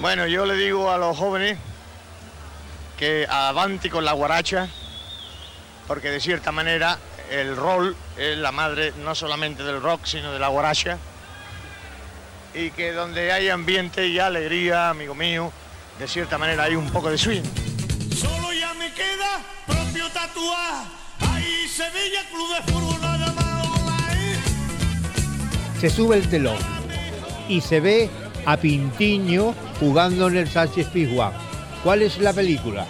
Bueno, yo le digo a los jóvenes que avanti con la guaracha, porque de cierta manera el rol es la madre no solamente del rock, sino de la guaracha, y que donde hay ambiente y alegría, amigo mío, de cierta manera hay un poco de swing. Solo ya me queda propio tatuar. Ahí Sevilla, Club de Fútbol, nada más. Se sube el telón y se ve a Pintiño jugando en el Sánchez Pizjuán. ¿Cuál es la película?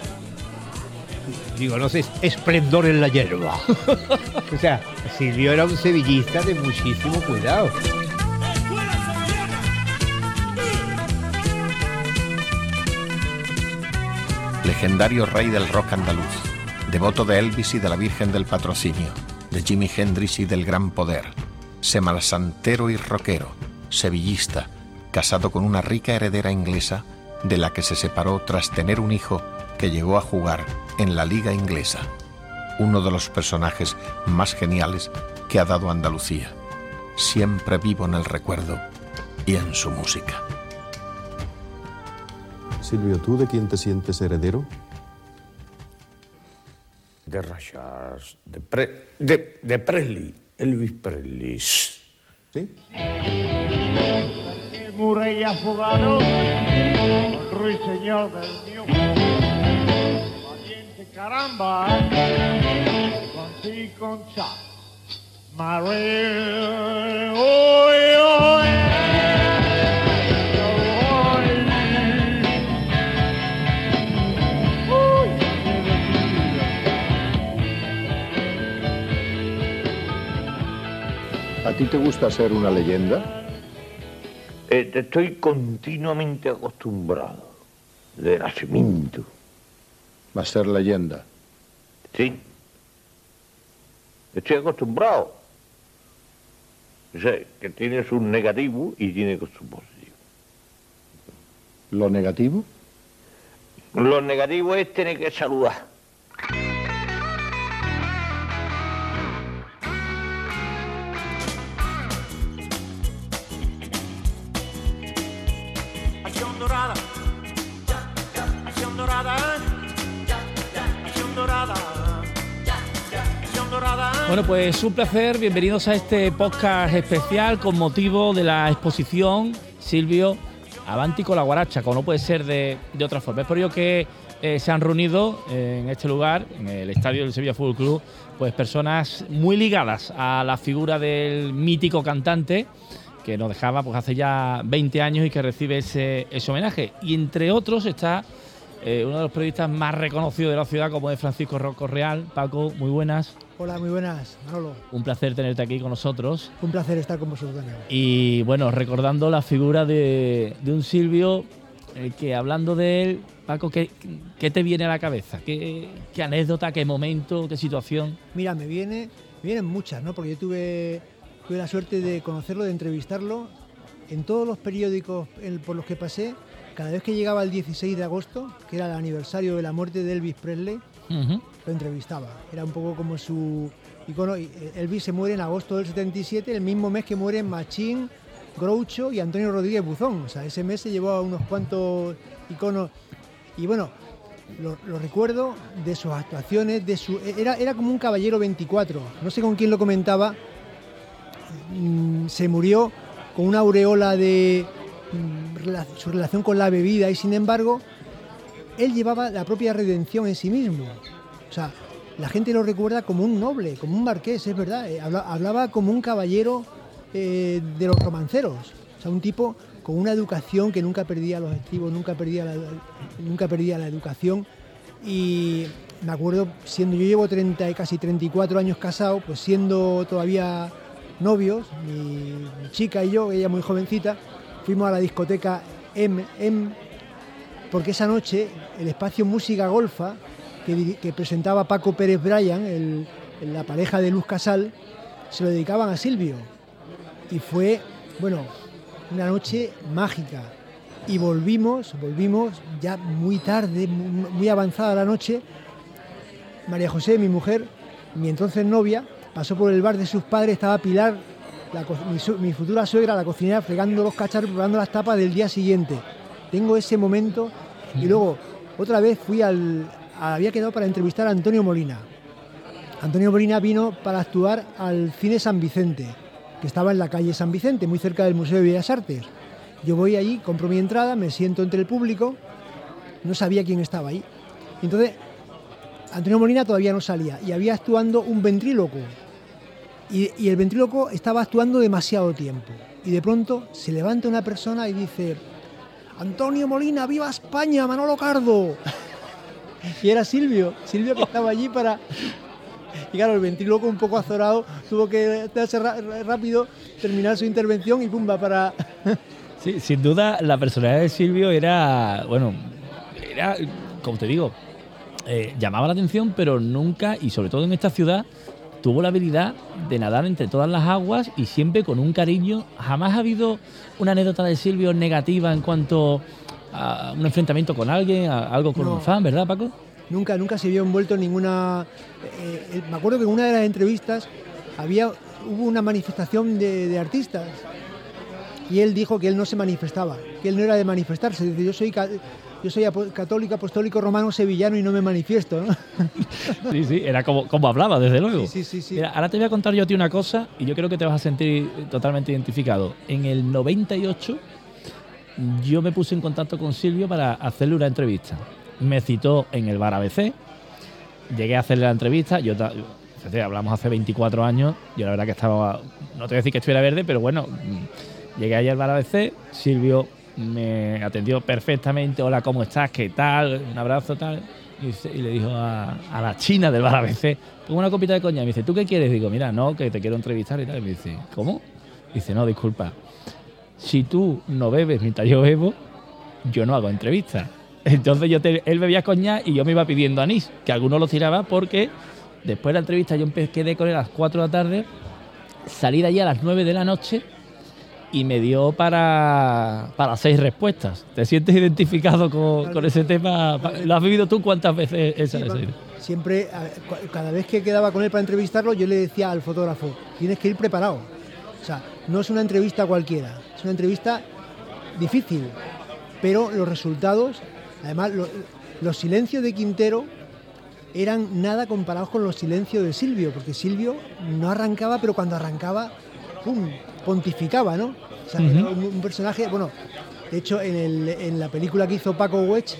Digo, no sé, Esplendor en la hierba. o sea, Silvio era un sevillista de muchísimo cuidado. Legendario rey del rock andaluz, devoto de Elvis y de la Virgen del Patrocinio, de Jimi Hendrix y del Gran Poder, semalasantero y rockero, sevillista, casado con una rica heredera inglesa de la que se separó tras tener un hijo que llegó a jugar en la Liga Inglesa, uno de los personajes más geniales que ha dado Andalucía, siempre vivo en el recuerdo y en su música. Silvio, ¿tú de quién te sientes heredero? de Rashas, de, Pre- de, de Presley, Elvis Presley. ¿Sí? Murray afogado, ruiseñor del mío. Valiente caramba, con y con cha. María, ¿A ti te gusta ser una leyenda? Eh, estoy continuamente acostumbrado, de nacimiento. A ser leyenda. Sí. Estoy acostumbrado. O sea, que tiene sus negativos y tiene sus positivos. ¿Lo negativo? Lo negativo es tener que saludar. Bueno, pues un placer. Bienvenidos a este podcast especial con motivo de la exposición Silvio Avanti con la Guaracha, como no puede ser de, otra forma. Es por ello que eh, se han reunido en este lugar, en el estadio del Sevilla Fútbol Club, pues personas muy ligadas a la figura del mítico cantante que nos dejaba pues hace ya 20 años y que recibe ese, ese homenaje. Y entre otros está eh, uno de los periodistas más reconocidos de la ciudad, como es Francisco Rocco Real. Paco, muy buenas. Hola, muy buenas, Manolo. Un placer tenerte aquí con nosotros. Un placer estar con vosotros también. Y bueno, recordando la figura de, de un Silvio, eh, que hablando de él, Paco, ¿qué, qué te viene a la cabeza? ¿Qué, qué anécdota, qué momento, qué situación? Mira, me viene, me vienen muchas, ¿no? Porque yo tuve, tuve la suerte de conocerlo, de entrevistarlo en todos los periódicos por los que pasé. Cada vez que llegaba el 16 de agosto, que era el aniversario de la muerte de Elvis Presley. Lo entrevistaba. Era un poco como su icono. Eh, Elvis se muere en agosto del 77, el mismo mes que mueren Machín, Groucho y Antonio Rodríguez Buzón. O sea, ese mes se llevó a unos cuantos iconos. Y bueno, lo, recuerdo de sus actuaciones, de su era, era como un caballero 24. No sé con quién lo comentaba. Mm, se murió con una aureola de mm, su relación con la bebida y sin embargo él llevaba la propia redención en sí mismo. O sea, la gente lo recuerda como un noble, como un marqués, es verdad. eh, habla- hablaba como un caballero eh, de los romanceros. O sea, un tipo con una educación que nunca perdía los estribos, nunca perdía la, nunca perdía la educación. Y me acuerdo, siendo yo llevo 30, y casi 34 años casado, pues siendo todavía novios, mi, mi chica y yo, ella muy jovencita, fuimos a la discoteca M, M porque esa noche el espacio Música Golfa, que, presentaba Paco Pérez Bryan, el- la pareja de Luz Casal, se lo dedicaban a Silvio. Y fue, bueno, una noche mágica. Y volvimos, volvimos ya muy tarde, mu- muy avanzada la noche. María José, mi mujer, mi entonces novia, pasó por el bar de sus padres, estaba Pilar, la mi, mi futura suegra, la cocinera, fregando los cacharros, probando las tapas del día siguiente. tengo ese momento. Y luego, otra vez fui al. Había quedado para entrevistar a Antonio Molina. Antonio Molina vino para actuar al Cine San Vicente, que estaba en la calle San Vicente, muy cerca del Museo de Bellas Artes. Yo voy allí, compro mi entrada, me siento entre el público, no sabía quién estaba ahí. Entonces, Antonio Molina todavía no salía y había actuando un ventríloco. Y, y el ventríloco estaba actuando demasiado tiempo. Y de pronto se levanta una persona y dice, Antonio Molina, viva España, Manolo Cardo. Y era Silvio, Silvio que estaba allí para... Y claro, el ventríloco un poco azorado tuvo que hacerse rápido, terminar su intervención y pumba para... Sí, sin duda la personalidad de Silvio era, bueno, era, como te digo, eh, llamaba la atención, pero nunca, y sobre todo en esta ciudad, tuvo la habilidad de nadar entre todas las aguas y siempre con un cariño. Jamás ha habido una anécdota de Silvio negativa en cuanto a un enfrentamiento con alguien, a algo con No. un fan, ¿verdad, Paco? Nunca, nunca se vio envuelto en ninguna. eh, me acuerdo que en una de las entrevistas había, hubo una manifestación de, de artistas y él dijo que él no se manifestaba, que él no era de manifestarse. Dice, yo soy, yo católico, apostólico, romano, sevillano y no me manifiesto. ¿no? Sí, sí, era como, como hablaba, desde luego. Sí, sí, sí, sí. Mira, ahora te voy a contar yo a ti una cosa y yo creo que te vas a sentir totalmente identificado. En el 98 yo me puse en contacto con Silvio para hacerle una entrevista. Me citó en el bar ABC, llegué a hacerle la entrevista, yo hablamos hace 24 años, yo la verdad que estaba, no te voy a decir que estuviera verde, pero bueno, mm, llegué allí al bar ABC, Silvio me atendió perfectamente, hola, ¿cómo estás? ¿Qué tal? Un abrazo, tal. Y, le dijo a, a la china del bar ABC, pongo una copita de coña. Y me dice, ¿tú qué quieres? Digo, mira, no, que te quiero entrevistar y tal. Y me dice, ¿cómo? Dice, no, disculpa. Si tú no bebes mientras yo bebo, yo no hago entrevistas. Entonces yo te- él bebía coñac y yo me iba pidiendo anís, que algunos lo tiraba porque después de la entrevista yo quedé con él a las 4 de la tarde, salí de allí a las 9 de la noche y me dio para, para seis respuestas. ¿Te sientes identificado con, con ese tema? ¿Lo has vivido tú cuántas veces esa, Sí, siempre, cada vez que quedaba con él para entrevistarlo, yo le decía al fotógrafo, tienes que ir preparado. O sea, no es una entrevista cualquiera, es una entrevista difícil, pero los resultados, además, lo- los silencios de Quintero eran nada comparados con los silencios de Silvio, porque Silvio no arrancaba, pero cuando arrancaba, ¡pum!, pontificaba, ¿no? O sea, era un, un personaje, bueno, de hecho, en, el- en la película que hizo Paco Wedge,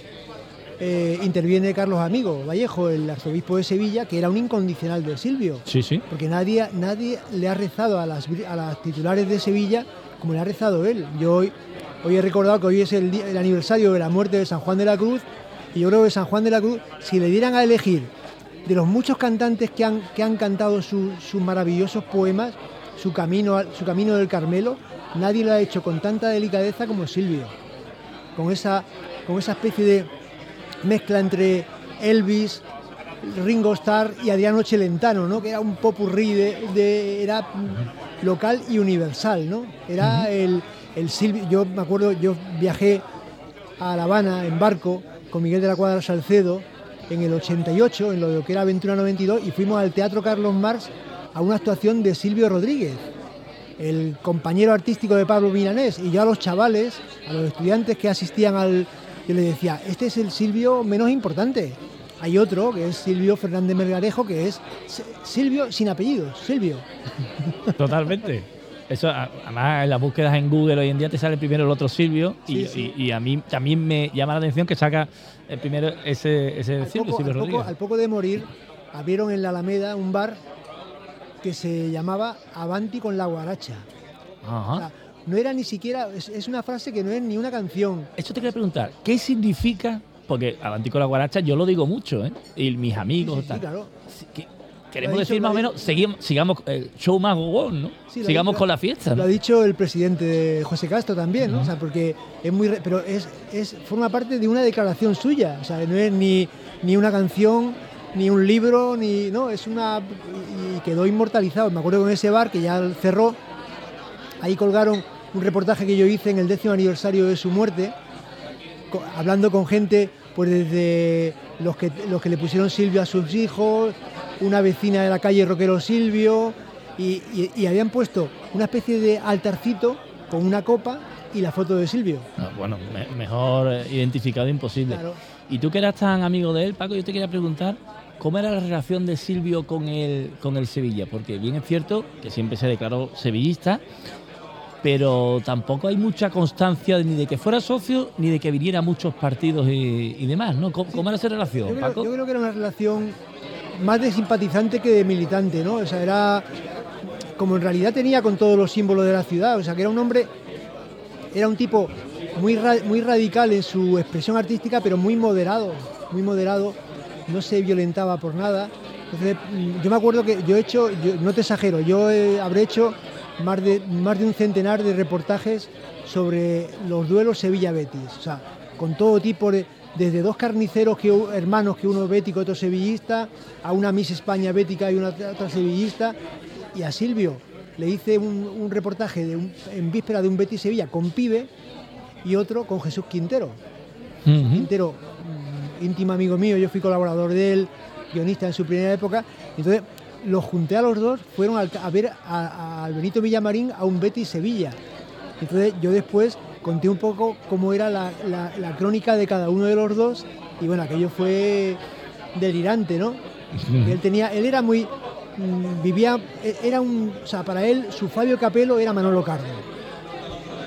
eh, interviene Carlos Amigo Vallejo, el arzobispo de Sevilla, que era un incondicional de Silvio. Sí, sí. Porque nadie, nadie le ha rezado a las, vir- a las titulares de Sevilla como le ha rezado él. Yo hoy, hoy he recordado que hoy es el, el aniversario de la muerte de San Juan de la Cruz y yo creo que San Juan de la Cruz, si le dieran a elegir de los muchos cantantes que han, que han cantado su- sus maravillosos poemas, su camino, su camino del Carmelo, nadie lo ha hecho con tanta delicadeza como Silvio. Con esa, con esa especie de mezcla entre Elvis, Ringo Starr y Adriano Celentano, ¿no? que era un popurrí de, de- era local y universal, ¿no? Era el, el Silvio, yo me acuerdo, yo viajé a La Habana en barco con Miguel de la Cuadra Salcedo en el 88, en lo que era Aventura 92, y fuimos al Teatro Carlos Marx a una actuación de Silvio Rodríguez, el compañero artístico de Pablo Milanés, y yo a los chavales, a los estudiantes que asistían al... Yo les decía, este es el Silvio menos importante. Hay otro, que es Silvio Fernández Melgarejo, que es Silvio sin apellidos, Silvio. Totalmente. Eso, además, en las búsquedas en Google hoy en día te sale primero el otro Silvio y, Sí, sí. y- y a mí también me llama la atención que saca el primero ese, ese Al Silvio, poco, Silvio al poco- al poco de morir, abrieron en la Alameda un bar que se llamaba Avanti con la guaracha. O Ajá. sea, no era ni siquiera, es, es una frase que no es ni una canción. Esto te quería preguntar, ¿qué significa? Porque Avanti con la guaracha yo lo digo mucho, ¿eh? Y mis amigos, Sí, sí, sí, tal. claro. Que- Queremos dicho- decir más o menos, seguimos, sigamos, eh, show más gogón, ¿no? Sigamos dicho- con la fiesta, Lo ha dicho el presidente de José Castro también, ¿no? O sea, porque es muy, re- pero es, es forma parte de una declaración suya, o sea, no es ni, ni una canción, ni un libro, ni no, es una y quedó inmortalizado. Me acuerdo con ese bar que ya cerró, ahí colgaron un reportaje que yo hice en el décimo aniversario de su muerte, hablando con gente, pues desde los que, los que le pusieron Silvio a sus hijos, una vecina de la calle Roquero Silvio, y, y- y habían puesto una especie de altarcito con una copa y la foto de Silvio. Ah, bueno, me- mejor eh, identificado imposible. Claro. Y tú que eras tan amigo de él, Paco, yo te quería preguntar cómo era la relación de Silvio con el, con el Sevilla, porque bien es cierto que siempre se declaró sevillista, pero tampoco hay mucha constancia ni de que fuera socio ni de que viniera a muchos partidos y, y demás, ¿no? ¿Cómo, cómo era esa Yo relación, creo, Paco? yo creo que era una relación más de simpatizante que de militante, ¿no? O sea, era como en realidad tenía con todos los símbolos de la ciudad, o sea, que era un hombre, era un tipo muy, ra- muy radical en su expresión artística, pero muy moderado, muy moderado, no se violentaba por nada. Entonces, mm, yo me acuerdo que yo he hecho, yo- no te exagero, yo eh, habré hecho más de, más de un centenar de reportajes sobre los duelos Sevilla-Betis, o sea, con todo tipo de, desde dos carniceros que, hermanos, que uno bético y otro sevillista, a una Miss España bética y una otra sevillista, y a Silvio le hice un, un reportaje de un- en víspera de un Betis Sevilla con Pibe y otro con Jesús Quintero. Quintero, mm, íntimo amigo mío, yo fui colaborador de él, guionista en su primera época. Entonces, los junté a los dos, fueron al- a, ver al Benito Villamarín a un Betis Sevilla. Entonces, yo después conté un poco cómo era la, la- la crónica de cada uno de los dos, y bueno, aquello fue delirante, ¿no? Él tenía, él era muy. mm, vivía. e- Era un. O sea, para él, su Fabio Capello era Manolo Cardo.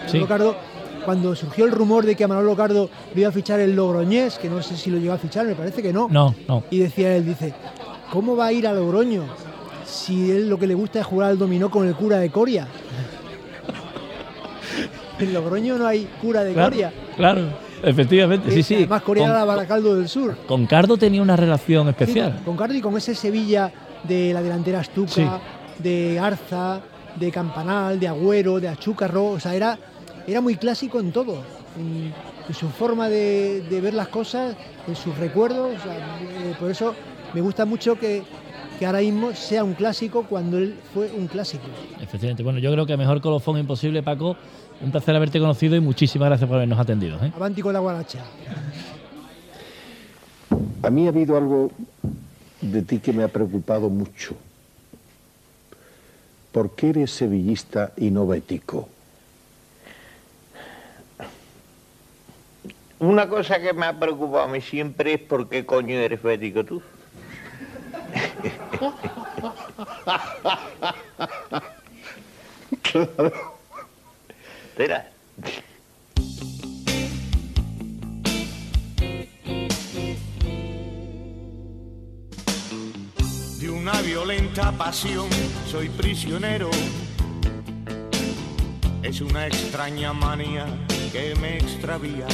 Sí. Manolo Cardo, cuando surgió el rumor de que a Manolo Cardo lo iba a fichar el Logroñés, que no sé si lo llegó a fichar, me parece que no. No, no. Y decía él, dice, ¿cómo va a ir a Logroño si él lo que le gusta es jugar al dominó con el cura de Coria? En Logroño no hay cura de Claro, Coria. claro, efectivamente, sí, sí. Además, Coria Con- era la Baracaldo del Sur. Con Cardo tenía una relación especial. Sí, con Cardo y con ese Sevilla de la delantera Astuca, Sí. de Arza, de Campanal, de Agüero, de Achúcarro. O sea, era, era muy clásico en todo. En, en su forma de, de ver las cosas, en sus recuerdos. o sea, eh, por eso me gusta mucho que, que ahora mismo sea un clásico cuando él fue un clásico. Efectivamente. Bueno, yo creo que mejor colofón imposible, Paco. Un placer haberte conocido y muchísimas gracias por habernos atendido. ¿eh? Avanti con la guaracha. A mí ha habido algo de ti que me ha preocupado mucho. ¿Por qué eres sevillista y no bético? Una cosa que me ha preocupado a mí siempre es por qué coño eres bético tú. Espera. De una violenta pasión soy prisionero. Es una extraña manía que me extravía.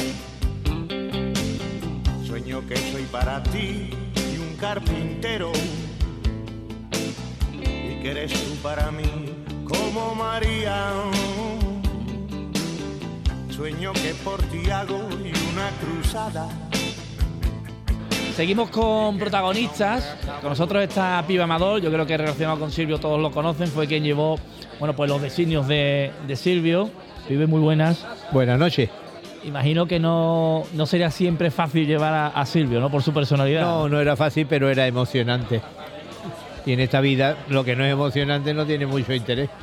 Sueño que soy para ti y un carpintero. Que eres tú para mí como María. Sueño que por ti hago y una cruzada. Seguimos con protagonistas. Con nosotros está Piba Amador. Yo creo que relacionado con Silvio todos lo conocen. Fue quien llevó bueno, pues los designios de, de Silvio. Pibe muy buenas. Buenas noches. Imagino que no, no sería siempre fácil llevar a, a Silvio, ¿no? Por su personalidad. No, no era fácil, pero era emocionante. Y en esta vida lo que no es emocionante no tiene mucho interés.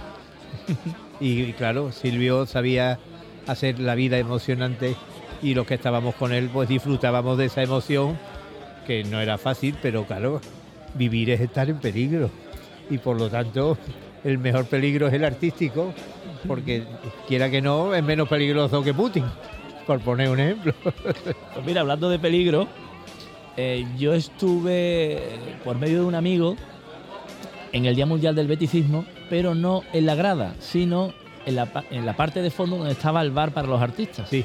Y claro, Silvio sabía hacer la vida emocionante y los que estábamos con él pues disfrutábamos de esa emoción, que no era fácil, pero claro, vivir es estar en peligro. Y por lo tanto, el mejor peligro es el artístico, porque quiera que no, es menos peligroso que Putin, por poner un ejemplo. Pues mira, hablando de peligro, eh, yo estuve por medio de un amigo en el Día Mundial del Beticismo, pero no en la grada, sino en la, pa- en la parte de fondo donde estaba el bar para los artistas. Sí.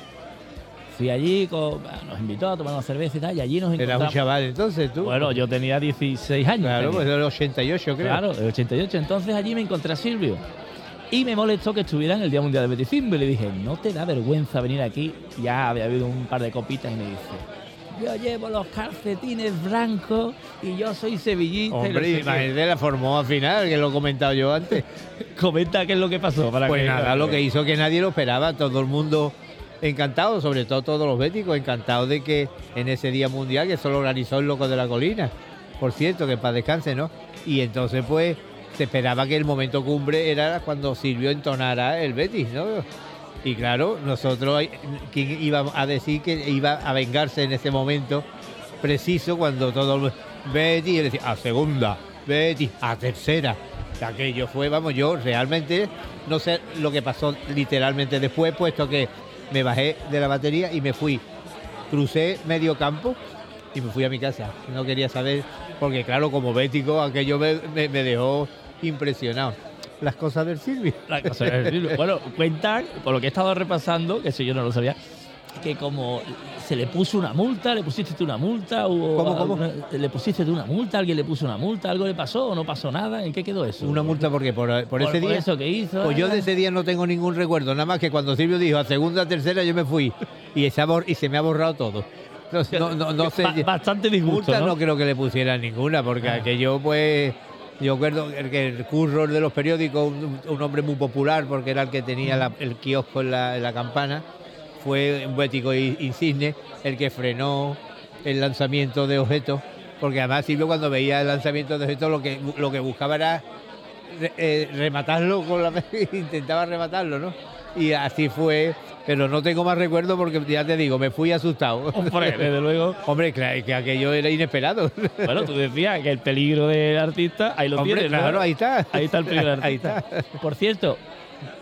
Fui allí, con- nos invitó a tomar una cerveza y tal, y allí nos Era un encontramos. chaval entonces, tú. Bueno, yo tenía 16 años. Claro, pues del 88 creo. Claro, del 88. Entonces allí me encontré a Silvio. Y me molestó que estuviera en el Día Mundial del Beticismo. Y le dije, ¿no te da vergüenza venir aquí? Ya había habido un par de copitas y me dice, yo llevo los calcetines blancos y yo soy sevillista. y Hombre, qué". imagínate, la formó al final, que lo he comentado yo antes. Comenta qué es lo que pasó. Para Pues que- nada, lo que hizo que nadie lo esperaba, todo el mundo encantado, sobre todo todos los béticos, encantados de que en ese día mundial que solo organizó el Loco de la Colina, por cierto, que para descanse, ¿no? Y entonces pues se esperaba que el momento cumbre era cuando Silvio entonara el Betis, ¿no? Y claro, nosotros, ¿quién iba a decir que iba a vengarse en ese momento preciso cuando todo Betty, y decía, a segunda, Betty, a tercera. Aquello fue, vamos, yo realmente no sé lo que pasó literalmente después, puesto que me bajé de la batería y me fui. Crucé medio campo y me fui a mi casa. No quería saber, porque claro, como bético, aquello me dejó impresionado. Las cosas del Silvio. La cosa es decir, bueno, cuentan, por lo que he estado repasando, que eso yo no lo sabía, que como se le puso una multa, le pusiste tú una multa, o ¿Cómo, cómo? le pusiste tú una multa, alguien le puso una multa, algo le pasó o no pasó nada, ¿en qué quedó eso? Una multa porque por, por ese por día. eso que hizo. Pues yo de ese día no tengo ningún recuerdo, nada más que cuando Silvio dijo a segunda, tercera, yo me fui y se, y me ha borrado todo. No, no, no, no sé. Ba- bastante disgusto, Multa ¿no? no creo que le pusieran ninguna, porque Ah. aquello pues. Yo recuerdo que el curro de los periódicos, un, hombre muy popular, porque era el que tenía el kiosco en la, campana, fue un bético i- insigne el que frenó el lanzamiento de objetos, porque además Silvio cuando veía el lanzamiento de objetos lo que, lo que buscaba era eh, rematarlo con la intentaba rematarlo, ¿no? Y así fue, pero no tengo más recuerdo porque ya te digo, me fui asustado. Hombre, desde luego. Hombre, claro, que aquello era inesperado. Bueno, tú decías que el peligro del artista, ahí lo Hombre, tienes, ¿no? claro, ahí está. Ahí está el peligro del Ahí artista. Por cierto,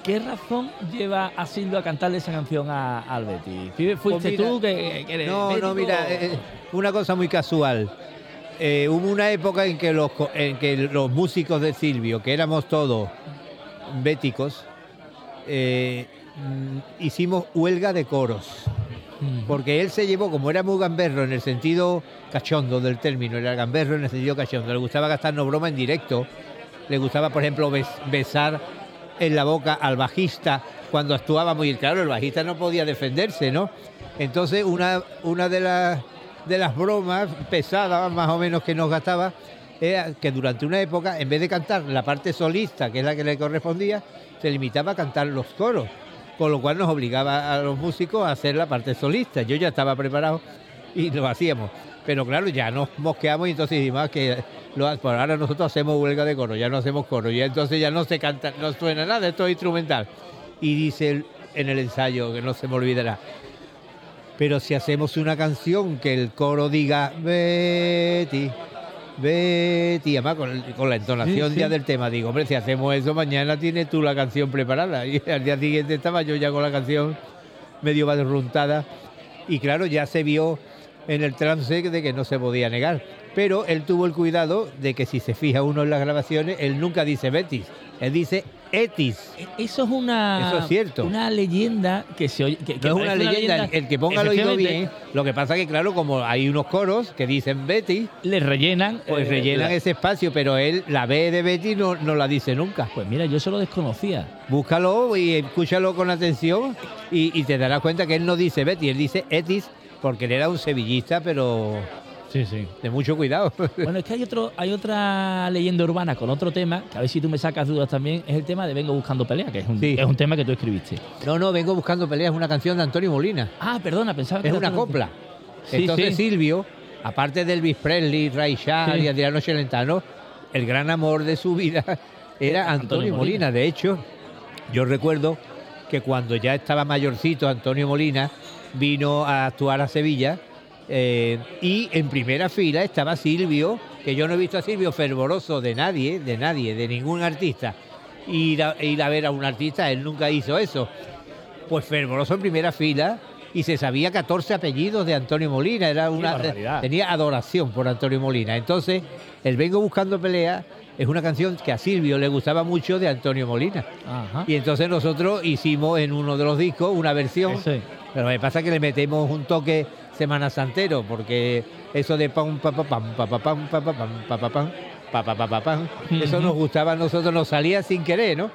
¿qué razón lleva a Silvio a cantarle esa canción a, al Betty? ¿Fuiste Pues mira, tú que, que eres No, no, bético mira, o- eh, una cosa muy casual. Eh, hubo una época en que, los, en que los músicos de Silvio, que éramos todos béticos, eh, mm, hicimos huelga de coros. Mm. Porque él se llevó, como era muy gamberro en el sentido cachondo del término, era gamberro en el sentido cachondo, le gustaba gastarnos broma en directo, le gustaba, por ejemplo, bes- besar en la boca al bajista cuando actuábamos y claro, el bajista no podía defenderse, ¿no? Entonces, una, una de, las, de las bromas pesadas, más o menos, que nos gastaba, era que durante una época, en vez de cantar la parte solista, que es la que le correspondía, se limitaba a cantar los coros, con lo cual nos obligaba a los músicos a hacer la parte solista. Yo ya estaba preparado y lo hacíamos. Pero claro, ya nos mosqueamos y entonces dijimos "Ah, que lo, por ahora nosotros hacemos huelga de coro, ya no hacemos coro, y entonces ya no se canta, no suena nada, esto es instrumental. Y dice en el ensayo, que no se me olvidará, pero si hacemos una canción que el coro diga Betty, Betty, además con, con la entonación Sí, sí. ya del tema, digo, hombre, si hacemos eso, mañana tienes tú la canción preparada. Y al día siguiente estaba yo ya con la canción medio barruntada. Y claro, ya se vio en el trance de que no se podía negar. Pero él tuvo el cuidado de que si se fija uno en las grabaciones, él nunca dice Betis, él dice Etis. Eso es una. Eso es cierto. Una leyenda que se oye. Que, es una leyenda, el, que ponga el oído bien. Lo que pasa que, claro, como hay unos coros que dicen Betty, Le rellenan. pues eh, rellenan la- ese espacio, pero él la B de Betty no, no la dice nunca. Pues mira, yo eso lo desconocía. Búscalo y escúchalo con atención y, y te darás cuenta que él no dice Betty, él dice Etis porque él era un sevillista, pero Sí, sí. de mucho cuidado. Bueno, es que hay otro, hay otra leyenda urbana con otro tema, que a ver si tú me sacas dudas también, es el tema de Vengo buscando pelea, que es un, Sí. es un tema que tú escribiste. No, no, vengo buscando peleas, es una canción de Antonio Molina. Ah, perdona, pensaba que Es era una copla. Entonces sí. Silvio, aparte de Elvis Presley, Ray Charles y Adriano Celentano, el gran amor de su vida era Antonio Antonio Molina. Molina. De hecho, yo recuerdo que cuando ya estaba mayorcito Antonio Molina vino a actuar a Sevilla eh, y en primera fila estaba Silvio, que yo no he visto a Silvio fervoroso de nadie, de nadie, de ningún artista. Ir a, ir a ver a un artista, él nunca hizo eso pues fervoroso en primera fila y se sabía 14 apellidos de Antonio Molina, era una tenía adoración por Antonio Molina. Entonces, el Vengo buscando pelea es una canción que a Silvio le gustaba mucho de Antonio Molina. Ajá. Y entonces nosotros hicimos en uno de los discos una versión, pero me pasa que le metemos un toque Semana Santero, porque eso de pam pa pa pam pa pa pam pa pa pam pa pa pam pa pa pa pam, eso nos gustaba a nosotros, nos salía sin querer, ¿no?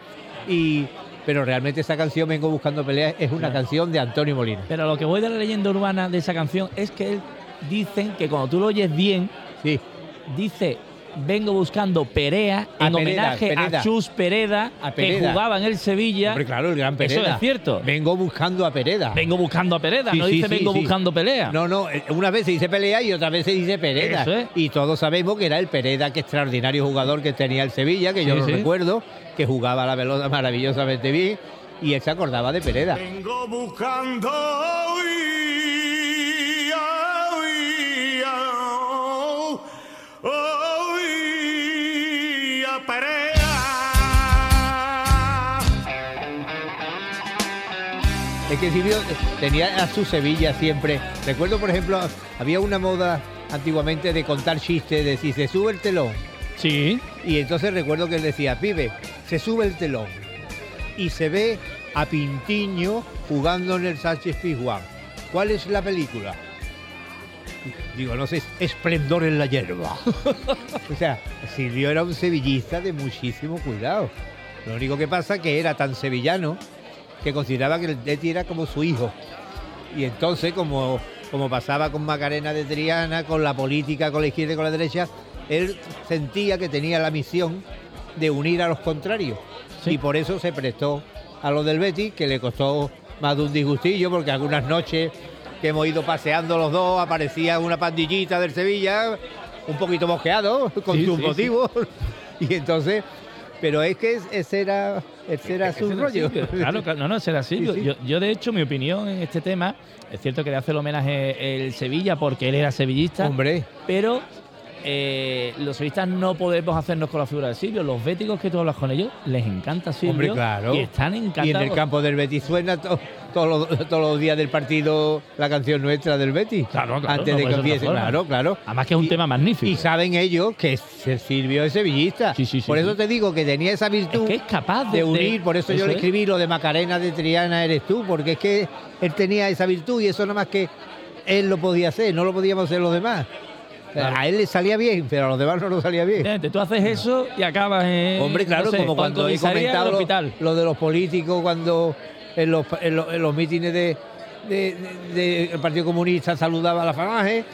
Y pero realmente esa canción Vengo buscando peleas es una Claro. canción de Antonio Molina. Pero lo que voy de la leyenda urbana de esa canción es que él dicen que cuando tú lo oyes bien, Sí, dice vengo buscando Perea A en Pereda, homenaje Pereda. a Chus Pereda, A que jugaba en el Sevilla. hombre, claro, el gran Eso Pereda. es cierto. Vengo buscando a Pereda. Vengo buscando a Pereda, Sí, no sí, dice sí, vengo sí. buscando pelea. No, no, eh, una vez se dice pelea y otra vez se dice Pereda. Eso es. Y todos sabemos que era el Pereda, que extraordinario jugador que tenía el Sevilla, que yo lo sí. recuerdo, que jugaba la pelota maravillosamente bien y él se acordaba de Pereda. Vengo buscando hoy, Tenía a su Sevilla siempre. Recuerdo, por ejemplo, había una moda antiguamente de contar chistes, de si se sube el telón. Sí. Y entonces recuerdo que él decía, pibe, se sube el telón y se ve a Pintiño jugando en el Sánchez Pizjuán. ¿Cuál es la película? Digo, no sé, Esplendor en la hierba. o sea, Silvio era un sevillista de muchísimo cuidado. Lo único que pasa que era tan sevillano que consideraba que el Leti era como su hijo. Y entonces, como, como pasaba con Macarena de Triana, con la política, con la izquierda y con la derecha, él sentía que tenía la misión de unir a los contrarios. Sí. Y por eso se prestó a lo del Betis, que le costó más de un disgustillo, porque algunas noches que hemos ido paseando los dos, aparecía una pandillita del Sevilla, un poquito mosqueado, con Sí, sus sí, motivos. Y entonces, pero es que es- ese era, ese era su Ese era rollo. Claro, claro, no, no, será Silvio. Sí, sí. Yo, yo, de hecho, mi opinión en este tema, es cierto que le hace el homenaje el Sevilla porque él era sevillista, Hombre, pero eh, los sevillistas no podemos hacernos con la figura de Silvio. Los béticos que tú hablas con ellos, les encanta Silvio. Hombre, claro. Y están encantados. y en el campo del Betis suena to- todos los, todos los días del partido la canción nuestra del Betis. Claro, claro, Antes no de que empiece, claro, claro. Además que es un Y- tema magnífico. Y saben ellos que es- Silvio es sevillista. Sí, sí, sí, por eso sí. te digo que tenía esa es virtud que es capaz de, de unir, por eso, yo eso le es. escribí lo de Macarena de Triana eres tú, porque es que él tenía esa virtud y eso nada más que él lo podía hacer, no lo podíamos hacer los demás. Claro. A él le salía bien, pero a los demás no lo salía bien. Fíjate, Tú haces eso y acabas en. Hombre, claro, no sé, como cuando he comentado del lo, lo de los políticos, cuando en los, en los, en los mítines de, de- de- del Partido Comunista saludaba a la Falange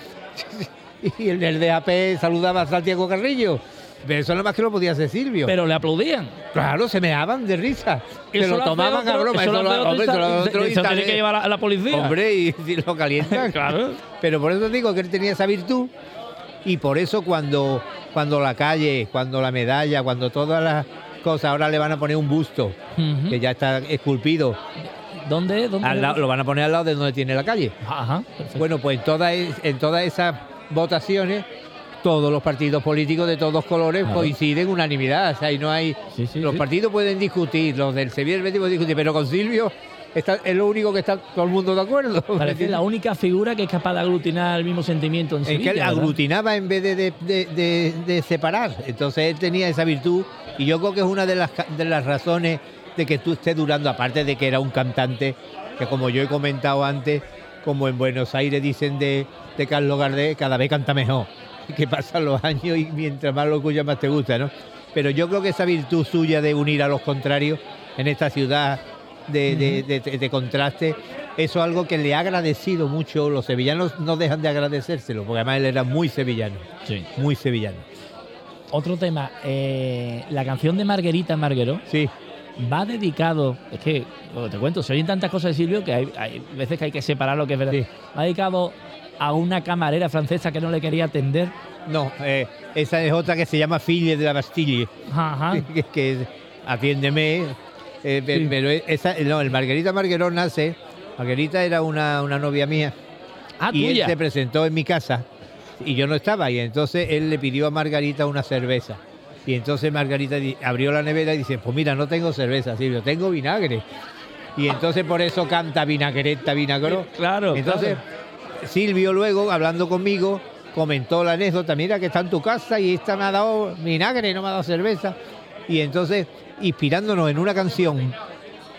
y el del DAP saludaba a Santiago Carrillo. Pero eso nada más que lo podía hacer Silvio. Pero le aplaudían. claro, se meaban de risa. Se lo tomaban otro- a broma. Eso lo hombre, eso lo otro tiene que llevar a la, a la policía. Hombre, y, y lo calientan. Claro. Pero por eso digo que él tenía esa virtud y por eso cuando, cuando la calle, cuando la medalla, cuando todas las cosas, ahora le van a poner un busto que ya está esculpido, ¿Dónde? ¿Dónde? al lado- lo van a poner al lado de donde tiene la calle. Ajá. Bueno, pues en todas, en todas esas votaciones, todos los partidos políticos de todos colores Claro. coinciden en unanimidad. O sea, no hay. Sí, sí, los sí. partidos pueden discutir, los del Sevilla y el Betis pueden discutir, pero con Silvio está, es lo único que está todo el mundo de acuerdo. Parece la única figura que es capaz de aglutinar el mismo sentimiento en Es Sevilla. que él ¿verdad? aglutinaba en vez de, de- de- separar. Entonces él tenía esa virtud y yo creo que es una de las, de las razones de que tú estés durando, aparte de que era un cantante que como yo he comentado antes, como en Buenos Aires dicen de, de Carlos Gardel, cada vez canta mejor. Que pasan los años y mientras más lo escuchas más te gusta, ¿no? Pero yo creo que esa virtud suya de unir a los contrarios en esta ciudad de, de- de- de contraste, eso es algo que le ha agradecido mucho. Los sevillanos no dejan de agradecérselo, porque además él era muy sevillano, Sí. muy sevillano. Otro tema. eh, la canción de Marguerita Marguero Sí, va dedicado. Es que, te cuento, se oyen tantas cosas de Silvio que hay, hay veces que hay que separar lo que es verdad. Sí. Va dedicado a una camarera francesa que no le quería atender. no, eh, esa es otra que se llama Fille de la Bastille, Ajá. que, que es atiéndeme. Eh, Sí. Pero esa, no, el Margarita Marguerón nace. Margarita era una, una novia mía. Ah, y tuya. él se presentó en mi casa y yo no estaba y entonces él le pidió a Margarita una cerveza y entonces Margarita abrió la nevera y dice pues mira no tengo cerveza Silvio tengo vinagre y entonces por eso canta vinagreta vinagro Claro. entonces claro. Silvio luego hablando conmigo comentó la anécdota mira que está en tu casa y esta me ha dado vinagre no me ha dado cerveza y entonces inspirándonos en una canción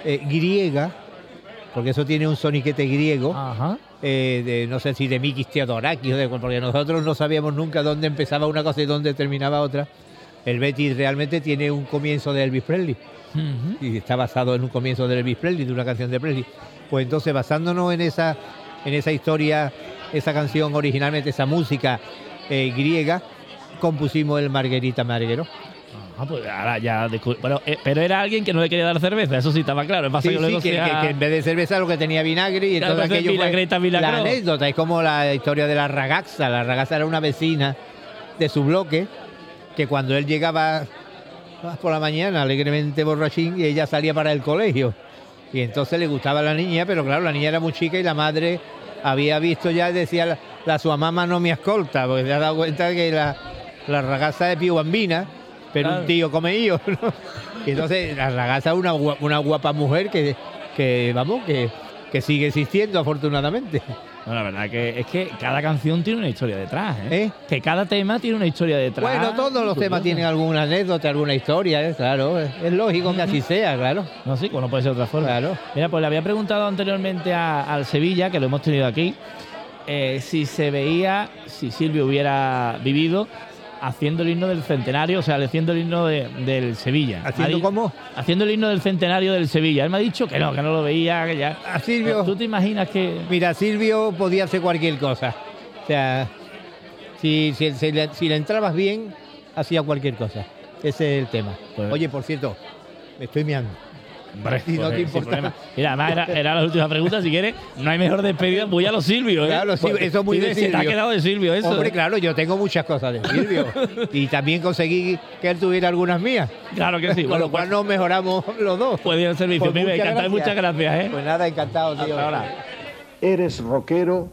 eh, griega porque eso tiene un soniquete griego Ajá. eh, de, no sé si de Mikis Theodorakis, o de- porque nosotros no sabíamos nunca dónde empezaba una cosa y dónde terminaba otra. El Betis realmente tiene un comienzo de Elvis Presley y está basado en un comienzo de Elvis Presley, de una canción de Presley. Pues entonces, basándonos en esa, en esa historia, esa canción originalmente, esa música eh, griega, compusimos el Marguerita Marguero. Ah, pues ahora ya descu- bueno, eh, pero era alguien que no le quería dar cerveza, eso sí estaba claro. Pasa Sí, que sí, luego que, sea- que- que en vez de cerveza lo que tenía vinagre y Claro, aquello fue la anécdota. Es como la historia de la ragazza. La ragazza era una vecina de su bloque que cuando él llegaba por la mañana alegremente borrachín y ella salía para el colegio. Y entonces le gustaba la niña, pero claro, la niña era muy chica y la madre había visto ya, decía la, la sua mamá no me escolta, porque se ha dado cuenta que la, la ragazza es più bambina, pero Claro. un tío come. ¿no? Y entonces la ragazza es una, una guapa mujer que, que vamos, que, que sigue existiendo afortunadamente. No, la verdad que es que cada canción tiene una historia detrás, ¿eh? ¿Eh? Que cada tema tiene una historia detrás. Bueno, todos los temas tienen alguna anécdota, alguna historia, ¿eh? claro. Es, lógico que así sea, claro. No, sí, como no puede ser de otra forma. Claro. Mira, pues le había preguntado anteriormente a- al Sevilla, que lo hemos tenido aquí, eh, si se veía, si Silvio hubiera vivido haciendo el himno del centenario, o sea, haciendo el himno de- del Sevilla. ¿Haciendo cómo? Haciendo el himno del centenario del Sevilla. Él me ha dicho que no, que no lo veía, que ya. A Silvio. ¿Tú te imaginas que.? Mira, Silvio podía hacer cualquier cosa. O sea, si, si, si le, si le entrabas bien, hacía cualquier cosa. Ese es el tema. Pues- Oye, por cierto, me estoy meando. Hombre, Y no te importa. Mira, además era, era la última pregunta. Si quieres, no hay mejor despedida. Voy a los Silvio, ¿eh? Claro, sí, eso es muy sí, de sí, Te ha quedado de Silvio, eso. Hombre, ¿eh? claro, yo tengo muchas cosas de Silvio. y también conseguí que él tuviera algunas mías. Claro que sí. Con Bueno, lo cual pues, nos mejoramos los dos. puede ir al servicio. Pues encantado muchas gracias, ¿eh? Pues nada, encantado, tío. Hasta ahora. Eres rockero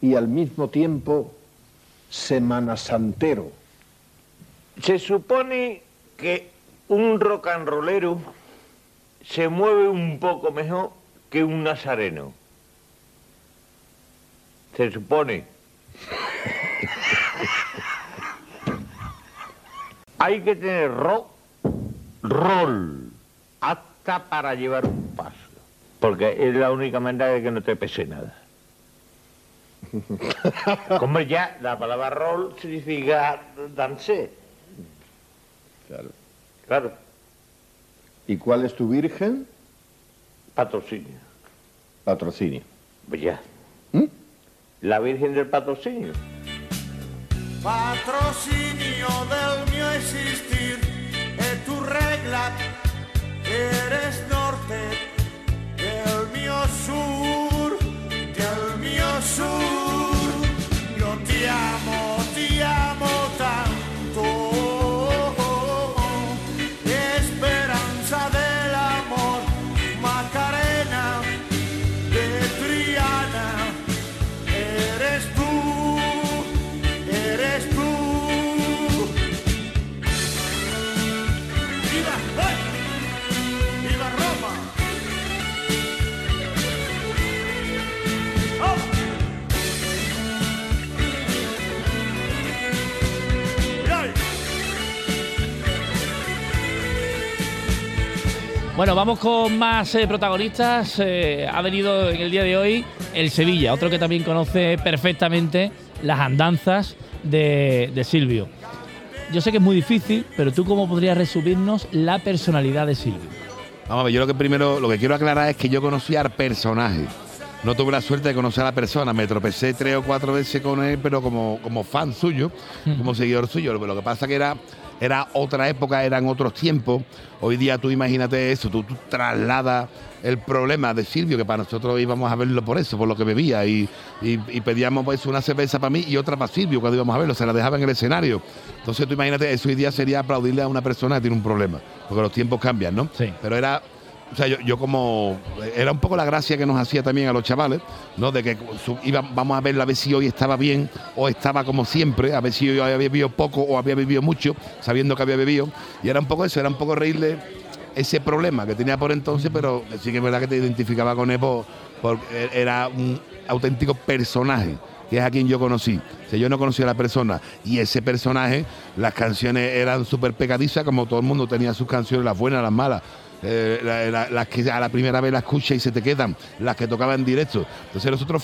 y al mismo tiempo semana santero. Se supone que un rock and rollero se mueve un poco mejor que un nazareno. Se supone. Hay que tener rock, roll, hasta para llevar un paso. Porque es la única manera de que no te pese nada. Como ya la palabra roll significa danse. Claro. Claro, ¿Y cuál es tu virgen? patrocinio. Patrocinio. Pues ya. ¿Mm? La Virgen del Patrocinio. Patrocinio del mio existir e tu regla eres norte del mio sur, del mio sur. Yo ti amo, Bueno, vamos con más eh, protagonistas. Eh, ha venido en el día de hoy el Sevilla, otro que también conoce perfectamente las andanzas de, de Silvio. Yo sé que es muy difícil, pero tú cómo podrías resumirnos la personalidad de Silvio. Vamos a ver, yo lo que primero, lo que quiero aclarar es que yo conocí al personaje. No tuve la suerte de conocer a la persona, me tropecé tres o cuatro veces con él, pero como, como fan suyo, como seguidor suyo. Lo, lo que pasa que era, era otra época, eran otros tiempos. Hoy día tú imagínate eso, tú, tú trasladas el problema de Silvio, que para nosotros íbamos a verlo por eso, por lo que bebía, y, y- y pedíamos pues una cerveza para mí y otra para Silvio cuando íbamos a verlo, se la dejaba en el escenario. Entonces tú imagínate, eso hoy día sería aplaudirle a una persona que tiene un problema, porque los tiempos cambian, ¿no? Sí. Pero era o sea, yo, yo como. Era un poco la gracia que nos hacía también a los chavales, ¿no? De que su- iba- vamos a ver a ver si hoy estaba bien o estaba como siempre, a ver si hoy había bebido poco o había bebido mucho, sabiendo que había bebido. Y era un poco eso, era un poco reírle ese problema que tenía por entonces, pero sí que es verdad que te identificaba con él por- porque era un auténtico personaje que es a quien yo conocí. O yo no conocía a la persona y ese personaje, las canciones eran súper pegadizas, como todo el mundo tenía sus canciones, las buenas, las malas. Eh, la- la- las que a la primera vez las escuchas y se te quedan, las que tocaban en directo. Entonces nosotros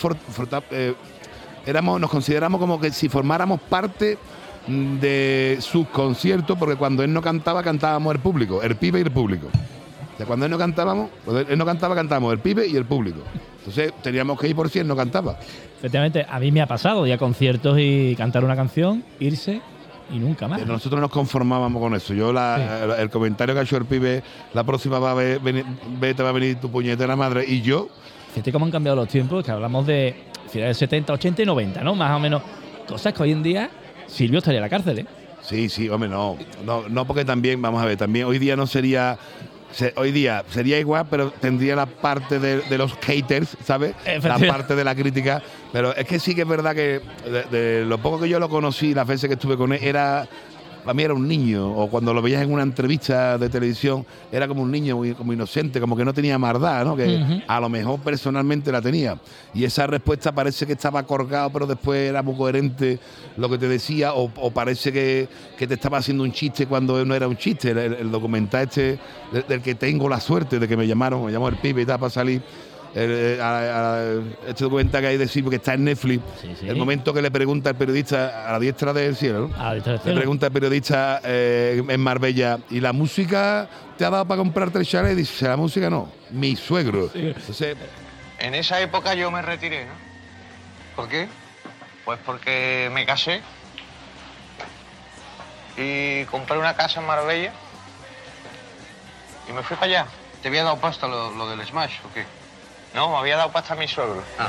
eh, éramos, nos consideramos como que si formáramos parte mm, de sus conciertos, porque cuando él no cantaba, cantábamos el público, el pibe y el público. O sea, cuando él no cantábamos, él no cantaba, cantábamos el pibe y el público. Entonces teníamos que ir por si él no cantaba. Efectivamente, a mí me ha pasado ir a conciertos y cantar una canción, irse y nunca más. Pero nosotros nos conformábamos con eso. Yo la- el, el comentario que ha hecho el pibe, la próxima va a ve- veni- ve- te va a venir tu puñetera madre. Y yo, Fíjate cómo han cambiado los tiempos, que hablamos de finales de 70, 80 y 90, ¿no? Más o menos. Cosas que hoy en día Silvio estaría en la cárcel, ¿eh? sí, sí, hombre, no, no, no porque también, vamos a ver, también hoy día no sería se- hoy día sería igual, pero tendría la parte de, de los haters, ¿sabes? La parte de la crítica. Pero es que sí que es verdad que de, de lo poco que yo lo conocí, las veces que estuve con él, era. Para mí era un niño, o cuando lo veías en una entrevista de televisión, era como un niño muy, como inocente, como que no tenía maldad, ¿no? Que a lo mejor personalmente la tenía. Y esa respuesta parece que estaba colgado, pero después era muy coherente lo que te decía, o, o parece que, que te estaba haciendo un chiste cuando no era un chiste. El documental este, del, del que tengo la suerte de que me llamaron, me llamó el pibe y tal para salir. El- eh, este documental que hay de Silvio que está en Netflix, sí. el momento que le pregunta el periodista a la diestra del cielo, ¿no? A la diestra del le cielo. pregunta el periodista eh, en Marbella, ¿y la música te ha dado para comprarte el chalet? Y dice, la música no, mi suegro. Entonces, En esa época yo me retiré, ¿no? ¿Por qué? Pues porque me casé y compré una casa en Marbella y me fui para allá. ¿Te había dado pasta lo, lo del Smash o qué? No, me había dado pasta a mi suegro. Ah.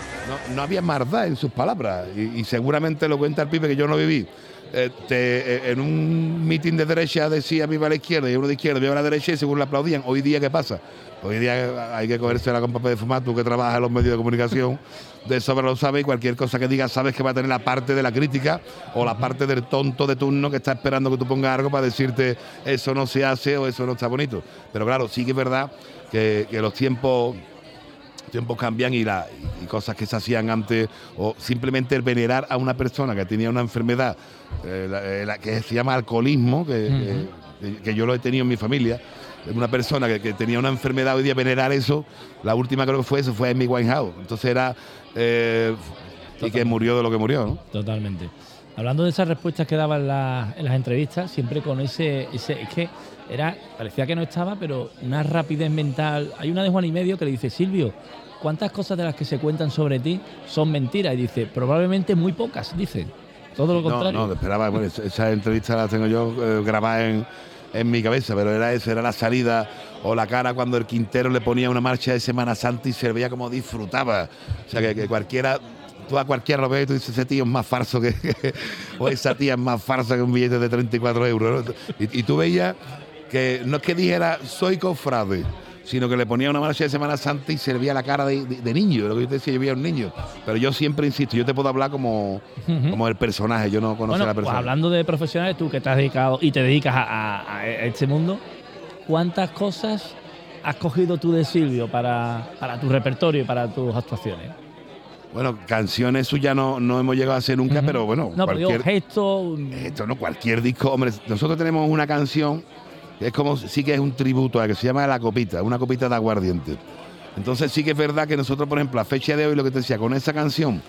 no, había maldad en sus palabras y, seguramente lo cuenta el pibe que yo no viví. Eh, te- eh, en un mitin de derecha decía viva la izquierda y uno de izquierda viva la derecha y según le aplaudían. Hoy día, ¿qué pasa? Hoy día hay que cogerse la con papel de fumar, tú que trabajas en los medios de comunicación, de sobra lo sabes y cualquier cosa que digas sabes que va a tener la parte de la crítica o la parte del tonto de turno que está esperando que tú pongas algo para decirte eso no se hace o eso no está bonito. Pero claro, sí que es verdad que, que los tiempos tiempos cambian y, la, y cosas que se hacían antes, o simplemente el venerar a una persona que tenía una enfermedad eh, la- eh, la que se llama alcoholismo, que, que- que yo lo he tenido en mi familia, una persona que, que tenía una enfermedad hoy día venerar eso, la última creo que fue eso, fue Amy Winehouse. Entonces era... eh, y que murió de lo que murió, ¿no? Totalmente. Hablando de esas respuestas que daba en, la- en las entrevistas, siempre con ese, ese. Es que era. Parecía que no estaba, pero una rapidez mental. Hay una de Juan y Medio que le dice: Silvio, ¿cuántas cosas de las que se cuentan sobre ti son mentiras? Y dice: Probablemente muy pocas, dice. Todo lo No, contrario. no, esperaba, bueno, esa- esa entrevista la tengo yo eh, grabada en, en mi cabeza, pero era eso, era la salida o la cara cuando el Quintero le ponía una marcha de Semana Santa y se veía como disfrutaba. O sea, que, que cualquiera, tú a cualquiera lo ves y tú dices, ese tío es más farso que, o esa tía es más farsa que un billete de 34 euros. ¿no? Y, y tú veías que no es que dijera, soy cofrade, sino que le ponía una marcha de Semana Santa y se le veía la cara de, de- de niño, lo que yo te decía, yo veía un niño. Pero yo siempre insisto, yo te puedo hablar como, como el personaje, yo no conozco Bueno, a la pues persona. hablando de profesionales, tú que has dedicado y te dedicas a, a- a este mundo, ¿cuántas cosas has cogido tú de Silvio para, para tu repertorio y para tus actuaciones? Bueno, canciones suyas no, no hemos llegado a hacer nunca, pero bueno, No, pero cualquier, gesto. esto no, cualquier disco, hombre, nosotros tenemos una canción que es como, sí que es un tributo a que se llama La Copita, una copita de aguardiente. Entonces sí que es verdad que nosotros, por ejemplo, a fecha de hoy, lo que te decía, con esa canción,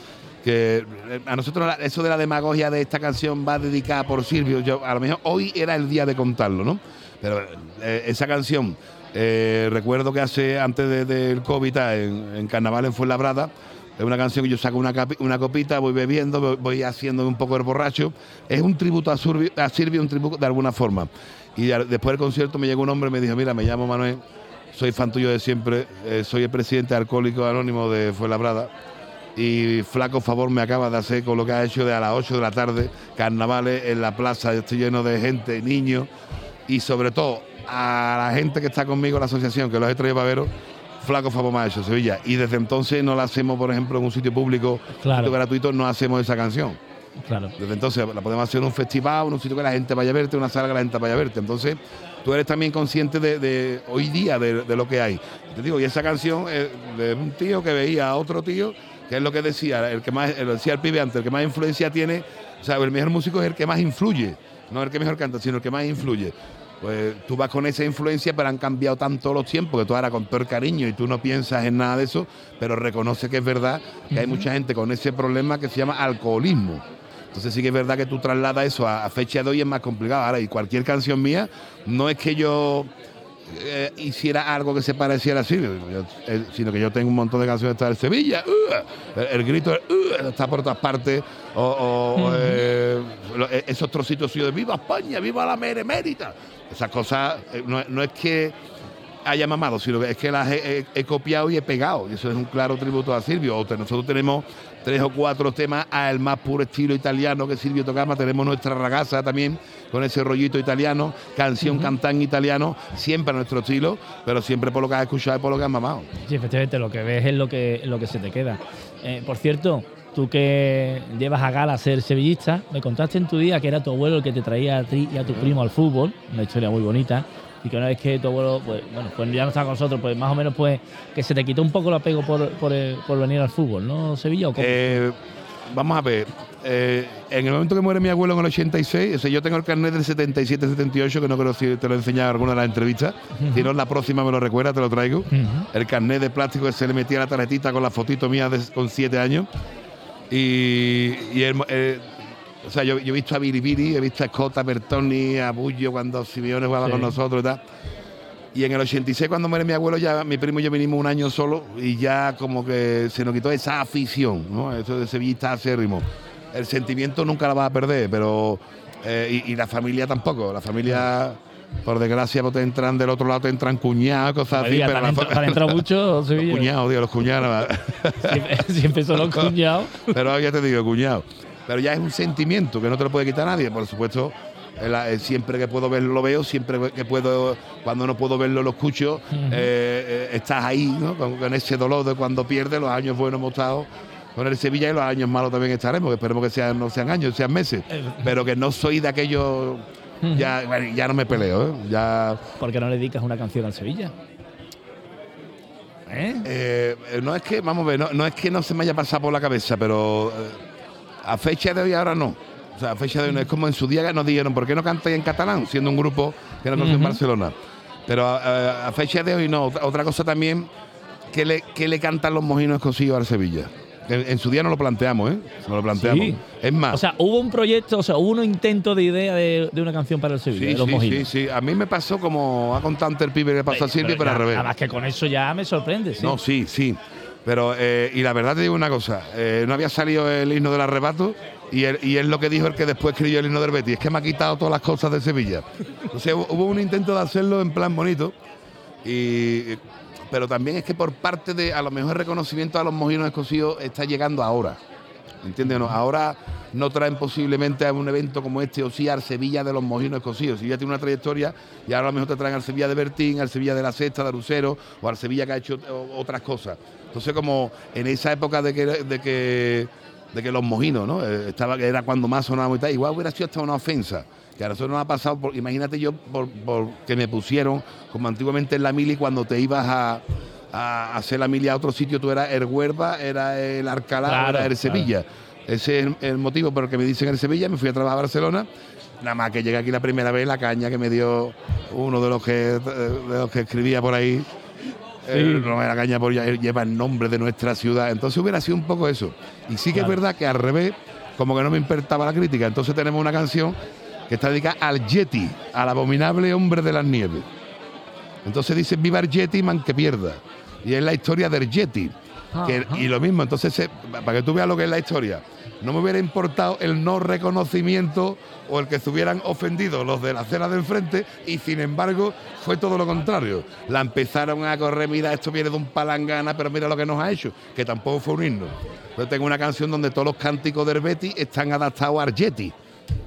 que eh, a nosotros eso de la demagogia de esta canción va dedicada por Silvio, yo, a lo mejor hoy era el día de contarlo, ¿no? Pero eh, esa canción, eh, recuerdo que hace, antes de- del COVID, en, en Carnaval en Fuenlabrada, es una canción que yo saco una, copita, voy bebiendo, voy, voy haciendo un poco el borracho. Es un tributo a, Surbi- a Silvio, un tributo de alguna forma. Y después del concierto me llegó un hombre y me dijo, mira, me llamo Manuel, soy fan tuyo de siempre, eh, soy el presidente de Alcohólicos Anónimos de Fuenlabrada y flaco favor me acaba de hacer con lo que ha hecho de a las 8 de la tarde, carnavales en la plaza, estoy lleno de gente, niños y sobre todo a la gente que está conmigo en la asociación, que los he traído para veros, flaco hecho Sevilla. Y desde entonces no la hacemos, por ejemplo, en un sitio público, Claro. sitio gratuito, no hacemos esa canción. Claro. Desde entonces la podemos hacer en un festival, en un sitio que la gente vaya a verte, una sala que la gente vaya a verte. Entonces tú eres también consciente de, de hoy día de, de lo que hay. Te digo, y esa canción es de un tío que veía a otro tío, que es lo que decía, el que más, lo decía el pibe antes, el que más influencia tiene, o sea, el mejor músico es el que más influye, no el que mejor canta, sino el que más influye. Pues tú vas con esa influencia, pero han cambiado tanto los tiempos que tú ahora con todo el cariño y tú no piensas en nada de eso, pero reconoce que es verdad que hay mucha gente con ese problema que se llama alcoholismo. Entonces sí que es verdad que tú trasladas eso a, a fecha de hoy es más complicado. Ahora, y cualquier canción mía, no es que yo eh, hiciera algo que se pareciera a Silvio, yo- eh, sino que yo tengo un montón de canciones en Sevilla, ¡uh! el, el grito ¡uh! está por todas partes, o, o, eh, eh, esos trocitos suyos de ¡Viva España! ¡Viva la Meremérita! Esas cosas, no, no es que haya mamado, sino que es que las he, he- he copiado y he pegado. Y eso es un claro tributo a Silvio. O te- nosotros tenemos tres o cuatro temas al más puro estilo italiano que Silvio tocaba. Tenemos nuestra ragazza también, con ese rollito italiano, canción cantada en italiano, siempre a nuestro estilo, pero siempre por lo que has escuchado y por lo que has mamado. Sí, efectivamente, lo que ves es lo que, lo que se te queda. Eh, por cierto, tú que llevas a gala a ser sevillista, me contaste en tu día que era tu abuelo el que te traía a ti y a tu primo al fútbol, una historia muy bonita, y que una vez que tu abuelo, pues, bueno, pues ya no está con nosotros, pues más o menos pues que se te quitó un poco el apego por, por, eh, por venir al fútbol, ¿no, Sevilla? ¿o? Eh, vamos a ver, eh, en el momento que muere mi abuelo en el 86, o sea, yo tengo el carnet del 77-78, que no creo si te lo he enseñado en alguna de las entrevistas, si no, en la próxima me lo recuerda, te lo traigo. El carnet de plástico que se le metía a la tarjetita con la fotito mía de- con 7 años. Y, y el- eh, o sea, yo, yo he visto a Biribiri, he visto a Escota, a Bertoni, a Bullo cuando Simeone jugaba Sí. con nosotros y tal. Y en el 86, cuando muere mi abuelo, ya mi primo y yo vinimos un año solo y ya como que se nos quitó esa afición, ¿no? Eso de sevillista acérrimo. El sentimiento nunca la vas a perder, pero. eh, y, y la familia tampoco. La familia, por desgracia, pues te entran del otro lado, te entran cuñados, cosas así. pero ¿te han la te han entrado mucho, Los cuñados, tío, los cuñados. Siempre, siempre son los cuñados. Pero ya te digo, cuñado. Pero ya es un sentimiento que no te lo puede quitar nadie. Por supuesto, eh, siempre que puedo verlo lo veo, siempre que puedo, cuando no puedo verlo lo escucho. Eh, eh, estás ahí, ¿no? Con, con ese dolor de cuando pierdes, los años buenos hemos estado con el Sevilla y los años malos también estaremos. que Esperemos que sean, no sean años, sean meses. Pero que no soy de aquello. Ya, bueno, ya no me peleo, ¿eh? Ya. ¿Por qué no le dedicas una canción al Sevilla? ¿Eh? Eh, eh, no es que, vamos a ver, no, no es que no se me haya pasado por la cabeza, pero a fecha de hoy ahora no. O sea, a fecha de hoy no es como en su día que nos dijeron, ¿por qué no cantáis en catalán? Siendo un grupo que no conoce en. Barcelona. Pero a fecha de hoy no. Otra, cosa también, ¿qué le, qué le cantan los mojinos escocidos al Sevilla? En, en su día no lo planteamos, ¿eh? No lo planteamos. Sí. Es más. O sea, hubo un proyecto, o sea, hubo un intento de idea de, de una canción para el Sevilla, sí, los sí, sí, sí. A mí me pasó como ha contado antes el pibe que pasó a Silvio, pero, ya, al revés. Además que con eso ya me sorprende, sí. No, sí, sí. Pero, eh, y la verdad te digo una cosa, eh, no había salido el himno del arrebato y, y es lo que dijo el que después escribió el himno del Betis, es que me ha quitado todas las cosas de Sevilla. Entonces hubo hubo un intento de hacerlo en plan bonito, pero también es que por parte de, a lo mejor el reconocimiento a los mojinos escocidos está llegando ahora. ¿Entiendes? o ahora no traen posiblemente a un evento como este o sí al Sevilla de los mojinos escocidos. Sevilla tiene una trayectoria y ahora a lo mejor te traen al Sevilla de Bertín, al Sevilla de la Sexta, de Arucero o al Sevilla que ha hecho otras cosas. Entonces, como en esa época de que, de que, de que los mojinos, ¿no? Eh, Estaba, era cuando más sonábamos y tal, igual hubiera sido hasta una ofensa. Que a nosotros nos ha pasado, por, imagínate yo, por, por que me pusieron, como antiguamente en la mili, cuando te ibas a, a hacer la mili a otro sitio, tú eras el Huerva, era el Alcalá, Claro, era el claro. Ese es el, el motivo por el que me dicen el Sevilla, me fui a trabajar a Barcelona. Nada más que llegué aquí la primera vez, la caña que me dio uno de los que, de los que escribía por ahí. eh, no me la caña por lleva el nombre de nuestra ciudad. Entonces hubiera sido un poco eso. Y sí que Claro. es verdad que al revés, como que no me importaba la crítica. Entonces tenemos una canción que está dedicada al Yeti, al abominable hombre de las nieves. Entonces dice, viva el Yeti, man que pierda. Y es la historia del Yeti. Que- y lo mismo, entonces, para que tú veas lo que es la historia, no me hubiera importado el no reconocimiento o el que estuvieran ofendidos los de la acera del frente y sin embargo fue todo lo contrario. La empezaron a correr, mira, esto viene de un palangana, pero mira lo que nos ha hecho, que tampoco fue un himno. Yo tengo una canción donde todos los cánticos del Betty están adaptados a Argeti,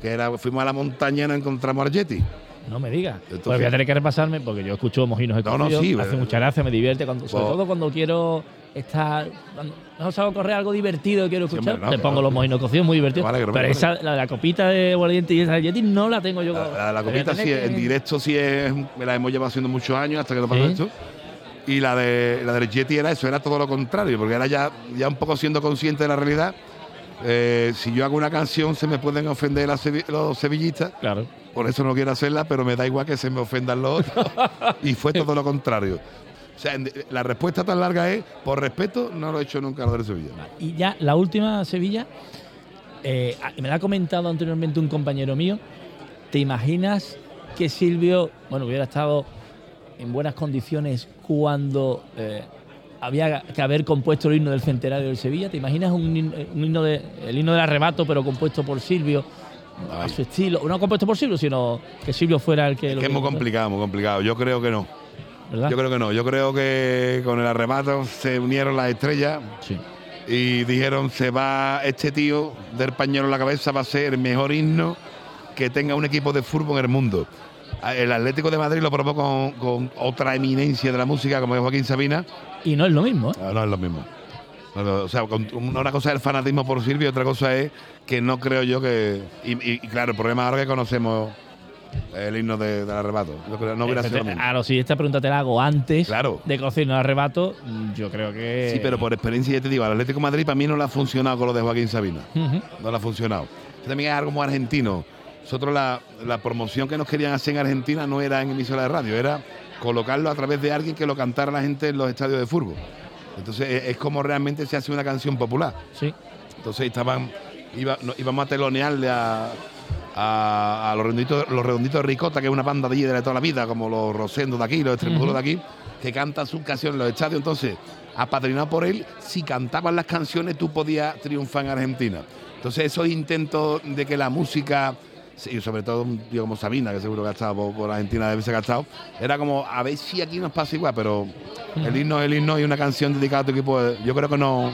que era, fuimos a la montaña y no encontramos a Argeti. No me digas. Entonces- pues voy a tener que repasarme porque yo escucho mojinos No, no, escocidos, sí, me hace eh, mucha gracia, me divierte, cuando, sobre pues- todo cuando quiero estar, cuando no salgo a correr algo divertido que quiero escuchar, no, te pongo los mojinos cocidos muy divertidos. Vale, no me pero esa, la, la copita de Guardiente y esa de Yeti no la tengo yo. La, la- copita sí, que- en directo sí es, me la hemos llevado haciendo muchos años hasta que nos pasó Sí. esto. Y la de la del Yeti era eso, era todo lo contrario, porque era ya, ya un poco siendo consciente de la realidad. eh, si yo hago una canción se me pueden ofender los sevillistas, Claro. por eso no quiero hacerla, pero me da igual que se me ofendan los otros. y fue todo lo contrario. O sea, la respuesta tan larga es, por respeto, no lo he hecho nunca lo del Sevilla. Y ya la última Sevilla, eh, me la ha comentado anteriormente un compañero mío. ¿Te imaginas que Silvio, bueno, hubiera estado en buenas condiciones cuando eh, había que haber compuesto el himno del centenario del Sevilla? ¿Te imaginas un, himno de, el himno del arrebato, pero compuesto por Silvio? A su estilo, no compuesto por Silvio, sino que Silvio fuera el que Es lo que es muy complicado, muy complicado. Yo creo que no. ¿Verdad? Yo creo que no. Yo creo que con el arrebato se unieron las estrellas. Sí. y dijeron, se va este tío del pañuelo en la cabeza, va a ser el mejor himno que tenga un equipo de fútbol en el mundo. El Atlético de Madrid lo probó con, con otra eminencia de la música, como es Joaquín Sabina. Y no es lo mismo. ¿eh? No, no es lo mismo. O sea, una cosa es el fanatismo por Silvio, otra cosa es que no creo yo que. Y, y- y claro, el problema ahora que conocemos el himno de- del arrebato. No hubiera sido. Claro, si esta pregunta te la hago antes Claro. de conocer el arrebato, yo creo que. Sí, pero por experiencia ya te digo, al Atlético de Madrid para mí no le ha funcionado con lo de Joaquín Sabina. No le ha funcionado. Eso también es algo como argentino. Nosotros la, la promoción que nos querían hacer en Argentina no era en emisora de radio, era colocarlo a través de alguien que lo cantara la gente en los estadios de fútbol. Entonces es, es como realmente se hace una canción popular. Sí. Entonces estaban, iba- no- íbamos a telonearle a, a- a los redonditos, los redonditos de Ricota, que es una banda de allí de toda la vida, como los Rosendos de aquí, los Extremadura de aquí, que cantan sus canciones en los estadios. Entonces, apadrinado por él, si cantaban las canciones, tú podías triunfar en Argentina. Entonces, esos intentos de que la música, y sobre todo un tío como Sabina, que seguro que ha estado por, por Argentina, debe ser que ha estado, era como a ver si aquí nos pasa igual, pero el himno el himno y una canción dedicada a tu equipo, yo creo que no.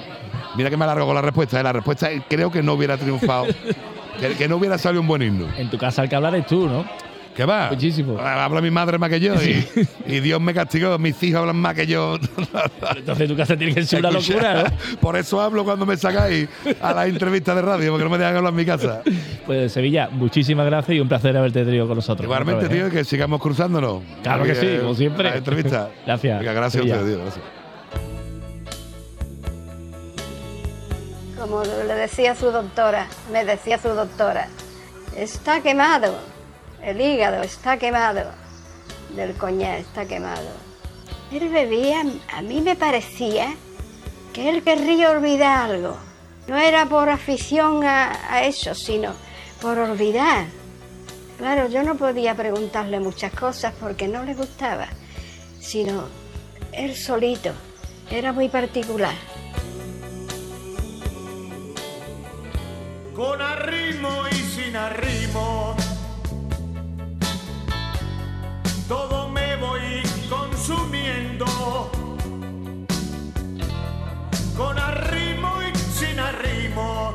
Mira que me alargo con la respuesta, eh, la respuesta es creo que no hubiera triunfado, que, que no hubiera salido un buen himno. En tu casa el que hablar es tú, ¿no? ¿Qué va? Muchísimo. Habla mi madre más que yo y, y Dios me castigó, mis hijos hablan más que yo. Entonces tu casa tiene que ser una locura, ¿no? Por eso hablo cuando me sacáis a las entrevistas de radio, porque no me dejan hablar en mi casa. Pues Sevilla, muchísimas gracias y un placer haberte tenido con nosotros. Igualmente, vez, tío, ¿eh? que sigamos cruzándonos. Claro que sí, como siempre. La entrevista. Gracias. Venga, gracias a Sevilla. ustedes, tío, gracias. Como le decía su doctora, me decía su doctora, está quemado, el hígado está quemado, del coñac está quemado. Él bebía, a mí me parecía que él querría olvidar algo. No era por afición a, a eso, sino por olvidar. Claro, yo no podía preguntarle muchas cosas porque no le gustaba, sino él solito. Era muy particular. Con arrimo y sin arrimo. Todo me voy consumiendo. Con arrimo y sin arrimo.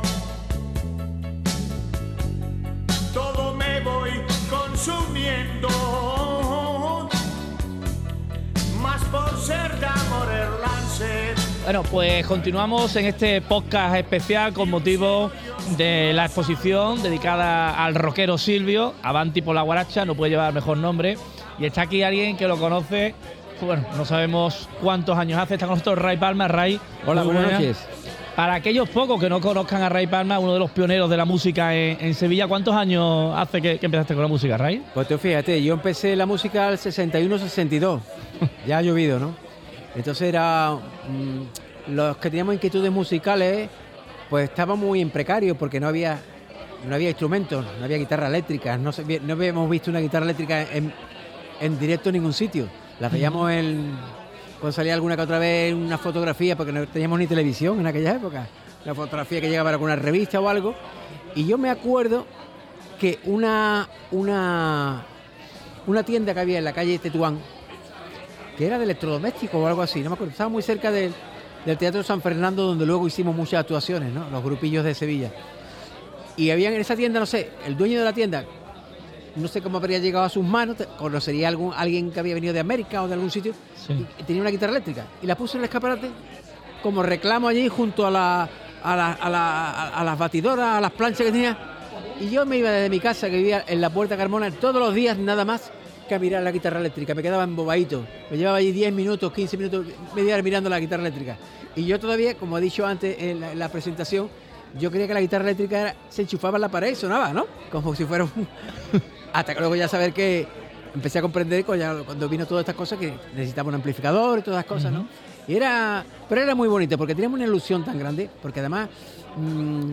Todo me voy consumiendo. Bueno, pues continuamos en este podcast especial con motivo de la exposición dedicada al rockero Silvio, Avanti por la Guaracha, no puede llevar mejor nombre. Y está aquí alguien que lo conoce, bueno, no sabemos cuántos años hace, está con nosotros Ray Palma. Ray, Hola, buenas buenas. noches. Para aquellos pocos que no conozcan a Ray Palma, uno de los pioneros de la música en, en Sevilla, ¿cuántos años hace que, que empezaste con la música, Ray? Pues tú fíjate, yo empecé la música al 61-62. Ya ha llovido, ¿no? Entonces era. mm, los que teníamos inquietudes musicales, pues estábamos muy en precario porque no había. No había instrumentos, no había guitarra eléctrica, no, se ve- no habíamos visto una guitarra eléctrica en, en directo en ningún sitio. Las veíamos en, cuando salía alguna que otra vez una fotografía, porque no teníamos ni televisión en aquella época. Una fotografía que llegaba a alguna revista o algo. Y yo me acuerdo que una, una, una tienda que había en la calle Tetuán, que era de electrodomésticos o algo así, no me acuerdo, estaba muy cerca del, del Teatro San Fernando, donde luego hicimos muchas actuaciones, ¿no? los grupillos de Sevilla. Y había en esa tienda, no sé, el dueño de la tienda, no sé cómo habría llegado a sus manos, conocería algún, alguien que había venido de América o de algún sitio, y tenía una guitarra eléctrica. Y la puso en el escaparate como reclamo allí junto a, la, a, la- a la- a las batidoras, a las planchas que tenía. Y yo me iba desde mi casa, que vivía en la Puerta Carmona, todos los días nada más que a mirar la guitarra eléctrica. Me quedaba embobadito. Me llevaba allí 10 minutos, 15 minutos, media hora mirando la guitarra eléctrica. Y yo todavía, como he dicho antes en la, en la presentación, yo creía que la guitarra eléctrica era- se enchufaba en la pared y sonaba, ¿no? Como si fuera un... Hasta que luego ya saber que empecé a comprender cuando vino todas estas cosas que necesitaba un amplificador y todas las cosas, ¿no? Y era, pero era muy bonito porque teníamos una ilusión tan grande, porque además mm,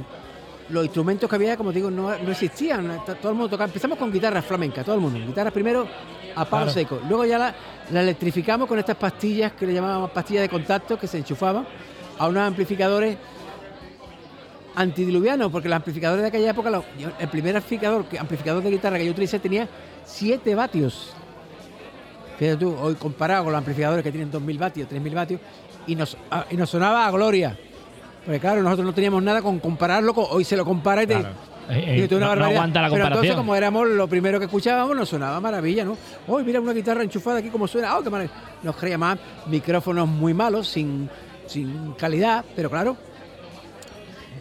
los instrumentos que había, como digo, no, no existían. Todo el mundo tocaba. Empezamos con guitarras flamencas, todo el mundo. Guitarras primero a palo Claro. seco. Luego ya la, la electrificamos con estas pastillas que le llamábamos pastillas de contacto que se enchufaban a unos amplificadores antidiluvianos, porque los amplificadores de aquella época, los- el primer amplificador, amplificador de guitarra que yo utilicé tenía 7 vatios. Fíjate tú, hoy comparado con los amplificadores que tienen 2.000 vatios, 3.000 vatios, y nos, ah, y nos sonaba a gloria. Porque claro, nosotros no teníamos nada con compararlo, con, hoy se lo compara y te... Claro. Eh, y eh, una no- aguanta la Pero entonces, comparación. como éramos lo primero que escuchábamos, nos sonaba maravilla, ¿no? Hoy mira una guitarra enchufada aquí como suena. ¡Oh, qué maravilla! Nos creía más micrófonos muy malos, sin, sin calidad, pero claro,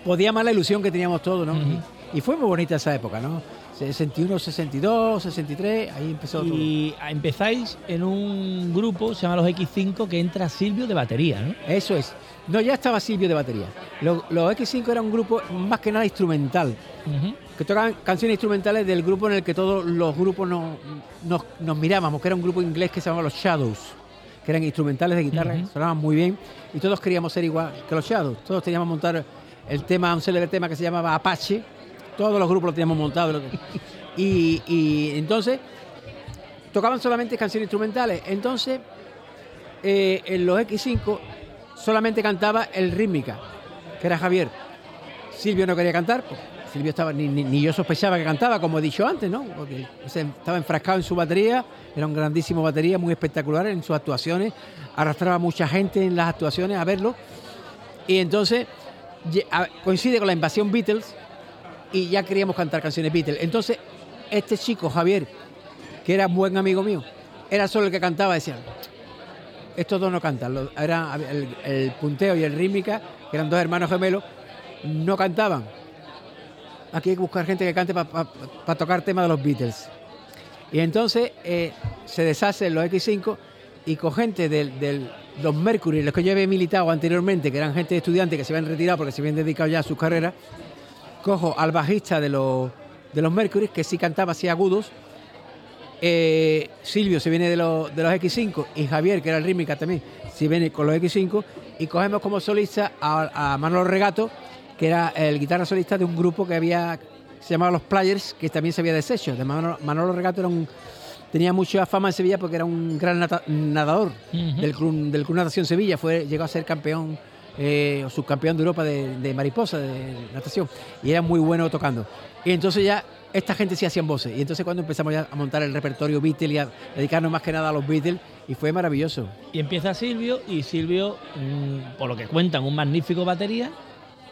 podía más la ilusión que teníamos todos, ¿no? y, y fue muy bonita esa época, ¿no? 61, 62, 63, ahí empezó todo. Y empezáis en un grupo, se llama Los X5, que entra Silvio de batería, ¿no? Eso es. No, ya estaba Silvio de batería. Lo- Los, X5 era un grupo más que nada instrumental, que tocaban canciones instrumentales del grupo en el que todos los grupos nos, nos, nos mirábamos, que era un grupo inglés que se llamaba los Shadows, que eran instrumentales de guitarra, sonaban muy bien, y todos queríamos ser igual que los Shadows. Todos teníamos montar el tema, un célebre tema que se llamaba Apache, todos los grupos lo teníamos montado. Y, y entonces tocaban solamente canciones instrumentales. Entonces, eh, en los X5 solamente cantaba el rítmica, que era Javier. Silvio no quería cantar, pues, Silvio estaba, ni, ni- yo sospechaba que cantaba, como he dicho antes, ¿no? Porque estaba enfrascado en su batería, era un grandísimo batería, muy espectacular en sus actuaciones, arrastraba mucha gente en las actuaciones a verlo. Y entonces coincide con la invasión Beatles y ya queríamos cantar canciones Beatles. Entonces, este chico, Javier, que era un buen amigo mío, era solo el que cantaba, decía, estos dos no cantan, era el, el punteo y el rítmica, que eran dos hermanos gemelos, no cantaban. Aquí hay que buscar gente que cante para tocar temas de los Beatles. Y entonces eh, se deshacen los X5 y con gente del, del- los Mercury, los que yo había militado anteriormente, que eran gente de estudiantes que se habían retirado porque se habían dedicado ya a sus carreras, cojo al bajista de los, de los Mercury, que sí cantaba así agudos, eh, Silvio se viene de los, de los X5 y Javier, que era el rítmica también, se viene con los X5 y cogemos como solista a, a Manolo Regato, que era el guitarra solista de un grupo que había se llamaba Los Players, que también se había deshecho. De Manolo, Manolo Regato era un, tenía mucha fama en Sevilla porque era un gran nata- nadador del, club, del Club Natación Sevilla, fue, llegó a ser campeón eh, subcampeón de Europa de, de mariposa, de natación, y era muy bueno tocando. Y entonces ya esta gente sí hacían voces, y entonces cuando empezamos ya a montar el repertorio Beatles y a dedicarnos más que nada a los Beatles, y fue maravilloso. Y empieza Silvio, y Silvio, mm, por lo que cuentan, un magnífico batería,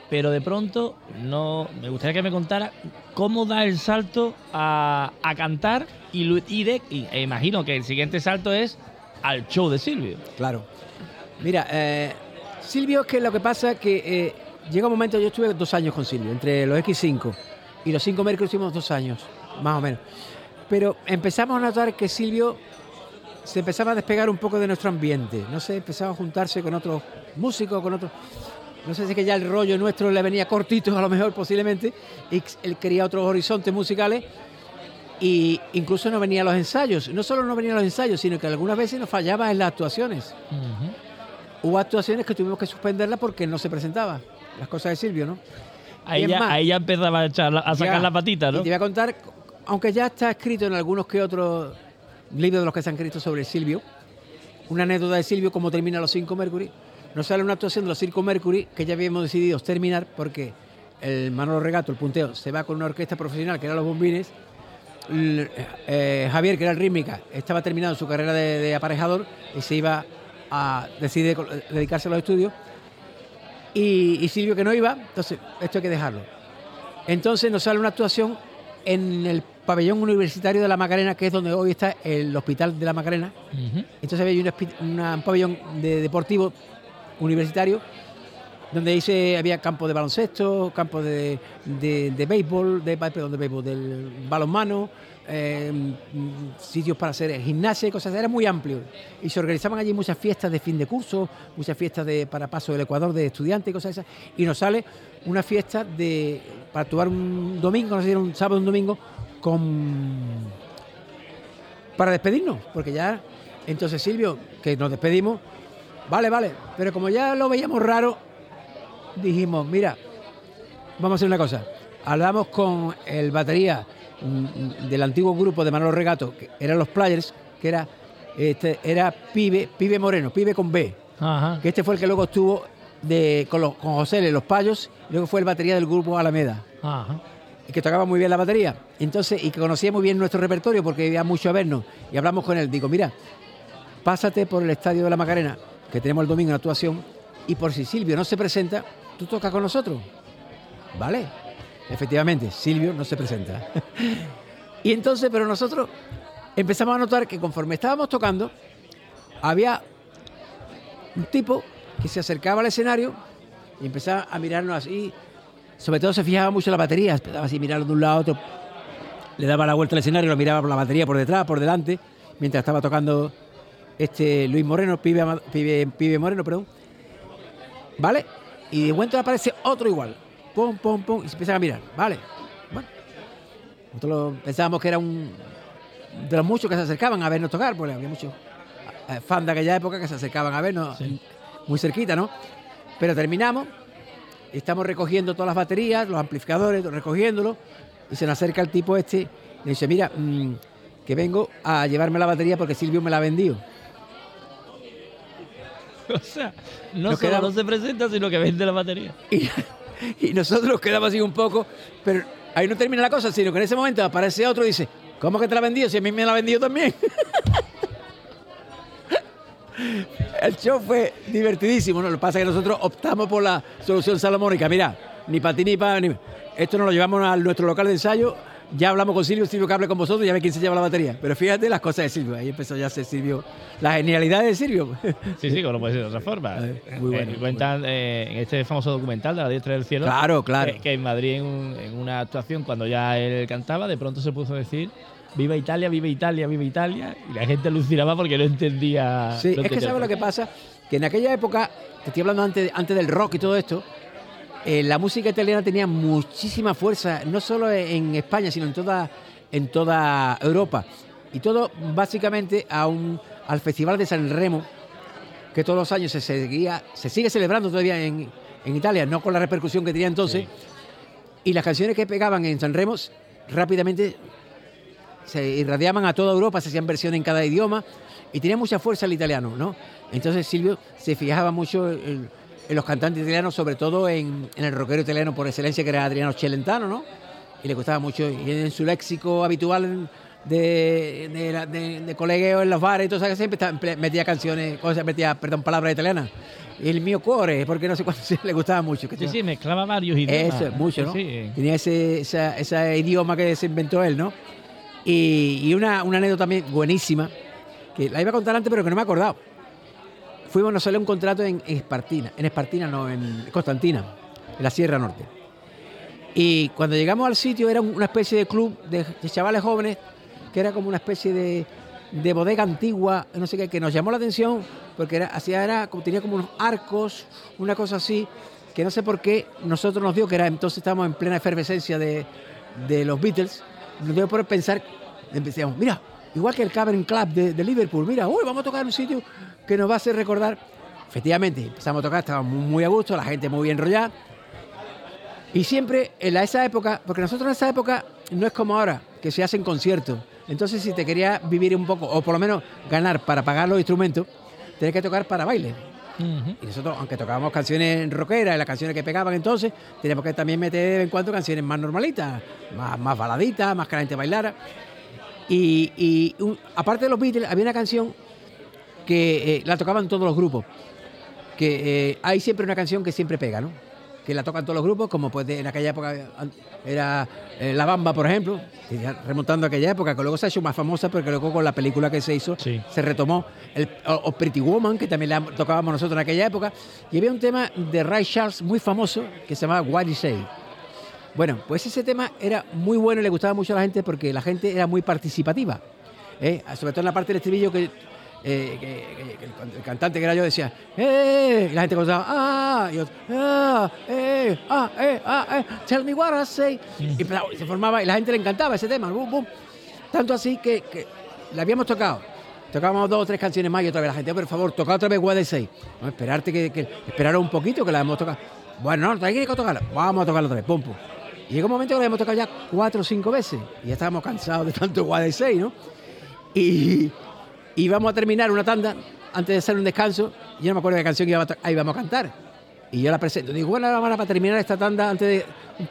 pero de pronto no me gustaría que me contara cómo da el salto a, a cantar y, y de- y- e imagino que el siguiente salto es al show de Silvio. Claro. Mira, eh, Silvio, es que lo que pasa es que eh, llega un momento, yo estuve dos años con Silvio, entre los X5 y los 5 Mercury hicimos dos años, más o menos. Pero empezamos a notar que Silvio se empezaba a despegar un poco de nuestro ambiente, no sé, empezaba a juntarse con otros músicos, con otros... No sé si es que ya el rollo nuestro le venía cortito, a lo mejor posiblemente, y él quería otros horizontes musicales y incluso no venía a los ensayos. No solo no venía a los ensayos, sino que algunas veces nos fallaba en las actuaciones. Hubo actuaciones que tuvimos que suspenderlas porque no se presentaba. Las cosas de Silvio, ¿no? Ahí ya, más, ahí ya empezaba a, echar a sacar ya, la patita, ¿no? Y te voy a contar, aunque ya está escrito en algunos que otros libros de los que se han escrito sobre Silvio, una anécdota de Silvio, cómo termina los cinco Mercury. Nos sale una actuación de los cinco Mercury que ya habíamos decidido terminar porque el Manolo Regato, el punteo, se va con una orquesta profesional que era Los Bombines. Eh, Javier, que era el rítmica, estaba terminando su carrera de, de aparejador y se iba a decidir dedicarse a los estudios. Y, y Silvio que no iba, entonces esto hay que dejarlo. Entonces nos sale una actuación en el pabellón universitario de la Macarena, que es donde hoy está el hospital de la Macarena. Entonces había un, hospi- una- un pabellón de deportivo universitario donde dice había campo de baloncesto, campo de, de, de béisbol, de, perdón, de béisbol, del balonmano, mm, sitios para hacer gimnasia y cosas, era muy amplio. Y se organizaban allí muchas fiestas de fin de curso, muchas fiestas de, para paso del Ecuador de estudiantes y cosas esas. Y nos sale una fiesta de para actuar un domingo, no sé si era un sábado un domingo, con para despedirnos, porque ya entonces Silvio, que nos despedimos, vale, vale, pero como ya lo veíamos raro, dijimos, mira, vamos a hacer una cosa, hablamos con el batería del antiguo grupo de Manolo Regato, que eran los Players, que era este era Pibe, Pibe Moreno, Pibe con B, Ajá. que este fue el que luego estuvo de, con, los, con José L, los Payos, y luego fue el batería del grupo Alameda Ajá. y que tocaba muy bien la batería. Entonces, y que conocía muy bien nuestro repertorio porque iba mucho a vernos. Y hablamos con él. Digo, mira, pásate por el estadio de la Macarena, que tenemos el domingo en actuación, y por si Silvio no se presenta, tú tocas con nosotros. ¿Vale? Efectivamente, Silvio no se presenta. y entonces, pero nosotros empezamos a notar que conforme estábamos tocando, había un tipo que se acercaba al escenario y empezaba a mirarnos así. Sobre todo se fijaba mucho en la batería, empezaba así mirarlo de un lado a otro. Le daba la vuelta al escenario, lo miraba por la batería por detrás, por delante, mientras estaba tocando este Luis Moreno, pibe, pibe, pibe Moreno, perdón. ¿Vale? Y de momento aparece otro igual. Pum, pum, pum, y se empiezan a mirar. ¿Vale? Bueno. Nosotros pensábamos que era un de los muchos que se acercaban a vernos tocar, porque había muchos eh, fans de aquella época que se acercaban a vernos muy cerquita, ¿no? Pero terminamos, y estamos recogiendo todas las baterías, los amplificadores, recogiéndolos, y se nos acerca el tipo este y le dice, mira, mm, que vengo a llevarme la batería porque Silvio me la ha vendido. O sea, no Nos solo quedamos- no se presenta, sino que vende la batería. Y, y nosotros quedamos así un poco, pero ahí no termina la cosa, sino que en ese momento aparece otro y dice, ¿cómo que te la ha vendido? Si a mí me la ha vendido también. El show fue divertidísimo, ¿no? Lo que pasa es que nosotros optamos por la solución salomónica. Mira, ni para ti ni para... Ni... Esto nos lo llevamos a nuestro local de ensayo, ya hablamos con Silvio, Silvio que hable con vosotros, ya ve quién se lleva la batería. Pero fíjate las cosas de Silvio, ahí empezó ya a ser Silvio, la genialidad de Silvio. Sí, sí, como no puede ser de otra forma. muy Eh, bueno, cuentan eh, en este famoso documental de la diestra del cielo. Claro, claro. Que, que en Madrid, en, un- en una actuación, cuando ya él cantaba, de pronto se puso a decir. Viva Italia, viva Italia, viva Italia. Y la gente alucinaba porque no entendía. Sí, no es que sabes lo que pasa, que en aquella época, te estoy hablando antes, antes del rock y todo esto, eh, la música italiana tenía muchísima fuerza, no solo en España, sino en toda, en toda Europa. Y todo básicamente a un, al Festival de San Remo, que todos los años se seguía, se sigue celebrando todavía en, en Italia, no con la repercusión que tenía entonces. Y las canciones que pegaban en San Remo rápidamente se irradiaban a toda Europa, se hacían versiones en cada idioma y tenía mucha fuerza el italiano, ¿no? Entonces Silvio se fijaba mucho en, en los cantantes italianos, sobre todo en, en el rockero italiano por excelencia, que era Adriano Celentano, ¿no? Y le gustaba mucho, y en su léxico habitual de, de, de- de colegueo en los bares y todo eso, siempre estaba- metía canciones, cosas, metía, perdón, palabras italianas. El mío cuore, porque no sé cuánto le gustaba mucho. que Sí, sí, mezclaba varios idiomas. eso es mucho, ¿no? Sí. Tenía ese, esa- ese idioma que se inventó él, ¿no? Y, y una, una anécdota también buenísima, que la iba a contar antes, pero que no me he acordado. Fuimos, nos salió un contrato en Espartina, en Espartina, no, en Constantina, en la Sierra Norte. Y cuando llegamos al sitio era una especie de club de, chavales jóvenes, que era como una especie de, de bodega antigua, no sé qué, que nos llamó la atención, porque era, hacía, era, tenía como unos arcos, una cosa así, que no sé por qué nosotros nos dio, que era entonces estábamos en plena efervescencia de, de los Beatles, nos dio por pensar, empezamos, mira, igual que el Cavern Club de, de Liverpool, mira, uy, vamos a tocar un sitio que nos va a hacer recordar. Efectivamente, empezamos a tocar, estábamos muy, a gusto, la gente muy bien enrollada. Y siempre en la- esa época, porque nosotros en esa época no es como ahora, que se hacen conciertos. Entonces, si te querías vivir un poco, o por lo menos ganar para pagar los instrumentos, tenías que tocar para baile. Y nosotros, aunque tocábamos canciones rockeras las canciones que pegaban entonces, teníamos que también meter de vez en cuando canciones más normalitas, más, más baladitas, más que la gente bailara. Y, y un- aparte de los Beatles, había una canción que eh, la tocaban todos los grupos. Que eh, hay siempre una canción que siempre pega, ¿no? Que la tocan todos los grupos, como pues de- en aquella época era eh, La Bamba, por ejemplo, remontando a aquella época, que luego se ha hecho más famosa porque luego con la película que se hizo se retomó. El, o, o Pretty Woman, que también la tocábamos nosotros en aquella época. Y había un tema de Ray Charles muy famoso que se llamaba What You Say. Bueno, pues ese tema era muy bueno y le gustaba mucho a la gente porque la gente era muy participativa. ¿eh? Sobre todo en la parte del estribillo que, eh, que- que- el, el cantante que era yo decía, ¡eh! Y la gente contaba, ¡ah! Y otro, ¡ah! ¡eh! ¡ah! ¡eh! ¡ah! eh! ¡tell me what I say! Y se formaba y la gente le encantaba ese tema. Tanto así que, que la habíamos tocado. Tocábamos dos o tres canciones más y otra vez la gente, por favor, toca otra vez What I Say. No, esperarte que, que esperar un poquito que la hemos tocado. Bueno, no, hay que tocarla. Vamos a tocarla otra vez, pum, pum. Y llegó un momento que la hemos tocado ya cuatro o cinco veces. Y ya estábamos cansados de tanto What I Say, ¿no? Y, y vamos a terminar una tanda antes de hacer un descanso. Yo no me acuerdo de qué canción ahí íbamos a cantar. Y yo la presento. Digo, bueno, ahora para terminar esta tanda, antes de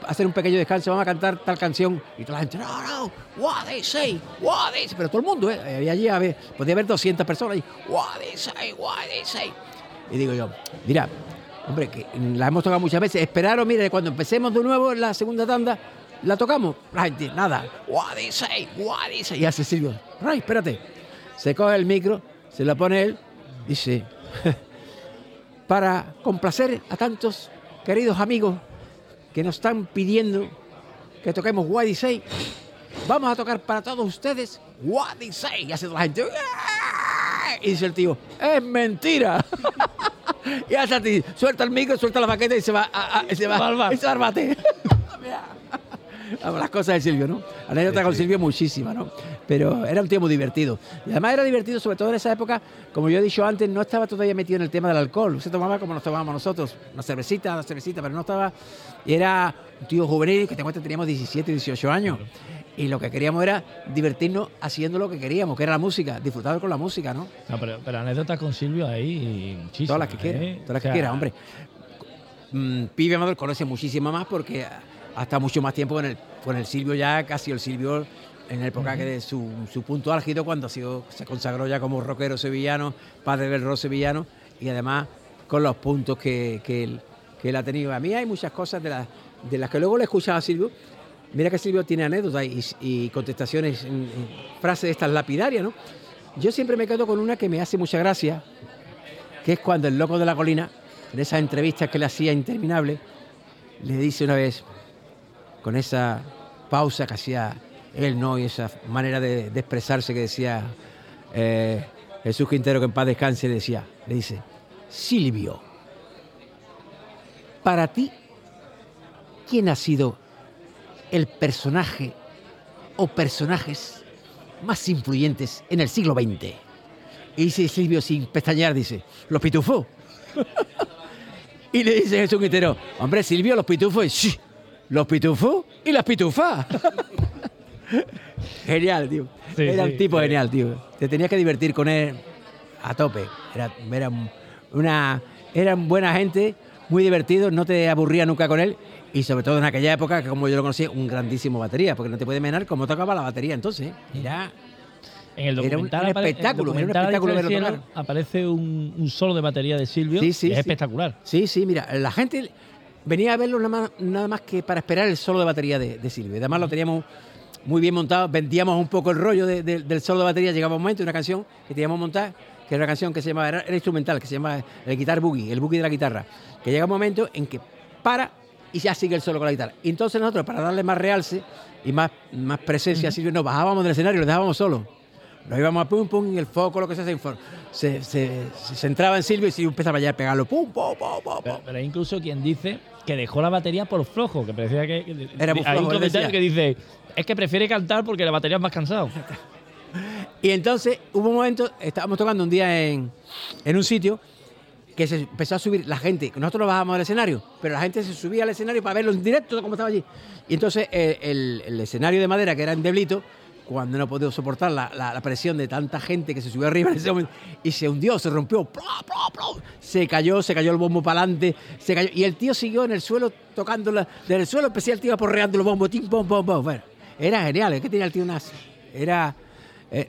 hacer un pequeño descanso, vamos a cantar tal canción. Y toda la gente, no, no, what they say, what they say. Pero todo el mundo, ¿eh? Había allí, a ver, podía haber 200 personas ahí, what they say, what they say. Y digo yo, mira, Hombre, que la hemos tocado muchas veces. Esperaros, mire, cuando empecemos de nuevo la segunda tanda, la tocamos. La gente, nada. What is it? What is it? Y hace Silvio, Ray, espérate. Se coge el micro, se lo pone él, dice, para complacer a tantos queridos amigos que nos están pidiendo que toquemos What is it, vamos a tocar para todos ustedes What is it. Y hace toda la gente, y dice el tío, es mentira. y hace así, suelta el micro, suelta la baqueta y se va, a- a- se va, y se va al bate. Las cosas de Silvio, ¿no? Anécdota con Silvio muchísima, ¿no? Pero era un tío muy divertido. Y además era divertido, sobre todo en esa época, como yo he dicho antes, no estaba todavía metido en el tema del alcohol. Se tomaba como nos tomábamos nosotros, una cervecita, una cervecita, pero no estaba... Y era un tío juvenil, que te cuenta, teníamos 17, 18 años. Y lo que queríamos era divertirnos haciendo lo que queríamos, que era la música, disfrutar con la música, ¿no? No, pero, pero anécdotas con Silvio ahí muchísimas. Todas las que ¿eh? todas las O sea, que quiera, hombre. Mm, Pibe Amador conoce muchísimo más porque ha estado mucho más tiempo con el, con el Silvio ya, casi el Silvio en la época que de su, su punto álgido, cuando ha sido, se consagró ya como rockero sevillano, padre del rock sevillano, y además con los puntos que, que él, que él ha tenido. A mí hay muchas cosas de, las de las que luego le he escuchado a Silvio. Mira que Silvio tiene anécdotas y, y contestaciones, frases estas lapidarias, ¿no? Yo siempre me quedo con una que me hace mucha gracia, que es cuando el loco de la colina, en esas entrevistas que le hacía interminable, le dice una vez, con esa pausa que hacía él, ¿no? Y esa manera de, expresarse que decía eh, Jesús Quintero, que en paz descanse, le decía, le dice, Silvio, para ti, ¿quién ha sido el personaje o personajes más influyentes en el siglo XX? Y dice Silvio sin pestañear, dice, los pitufos. y le dice Jesús Quintero, hombre Silvio, los pitufos, sí, los pitufos y las pitufas. genial, tío. Sí, era sí, un tipo sí. genial, tío. Te tenías que divertir con él a tope. Era, era una, eran buena gente, muy divertido, no te aburría nunca con él. Y sobre todo en aquella época, que como yo lo conocí, un grandísimo batería, porque no te puede menar cómo tocaba la batería entonces. Era En el Era un- espectáculo, en el era un documental espectáculo verlo tocar. Aparece un, un solo de batería de Silvio. Sí, sí, y es sí. espectacular. Sí, sí, mira, la gente venía a verlo nada más, nada más que para esperar el solo de batería de, de Silvio. Además lo teníamos muy bien montado, vendíamos un poco el rollo de- de- del solo de batería, llegaba un momento, una canción que teníamos montada, que era una canción que se llamaba, era, era instrumental, que se llama el guitar boogie, el boogie de la guitarra, que llega un momento en que para y ya sigue el solo con la guitarra. Y entonces nosotros, para darle más realce y más, más presencia a Silvio, nos bajábamos del escenario y lo dejábamos solo. Nos íbamos a pum, pum, y el foco, lo que sea, se, se, se, se centraba en Silvio y Silvio empezaba ya a pegarlo, pum, pum, pum, pum, pum. Pero, pero hay incluso quien dice que dejó la batería por flojo, que parecía que. que- Era muy hay un flojo, comentario que dice: es que prefiere cantar porque la batería es más cansado. Y entonces hubo un momento, estábamos tocando un día en, en un sitio que se empezó a subir la gente. Nosotros nos bajamos del escenario, pero la gente se subía al escenario para verlo en directo, como estaba allí. Y entonces eh, el, el escenario de madera, que era en Deblito, cuando no pudo soportar la, la- la presión de tanta gente que se subió arriba en ese momento, y se hundió, se rompió, se cayó, se cayó el bombo para adelante, se cayó, y el tío siguió en el suelo tocando desde el suelo, empecé el tío aporreando los bombos, tim, pom, pom, pom. Bueno, era genial, es que tenía el tío unas. Era. eh,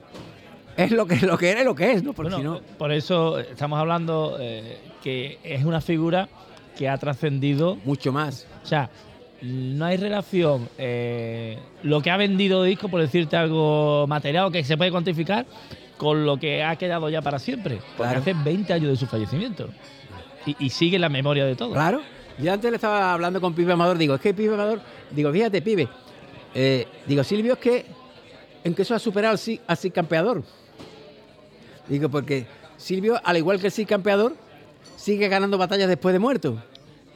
es lo que, lo que era y lo que es, ¿no? Porque Bueno, si no. por eso estamos hablando eh, que es una figura que ha trascendido. Mucho más. O sea, no hay relación. eh, lo que ha vendido de disco, por decirte algo material que se puede cuantificar, con lo que ha quedado ya para siempre. Porque Claro. hace 20 años de su fallecimiento. Y, y sigue en la memoria de todos. Claro. Yo antes le estaba hablando con Pibe Amador, digo, es que Pibe Amador, digo, fíjate, Pibe, eh, digo, Silvio, es que en que eso ha superado al Cid, al Cid campeador. Digo, porque Silvio, al igual que el Cid campeador, sigue ganando batallas después de muerto.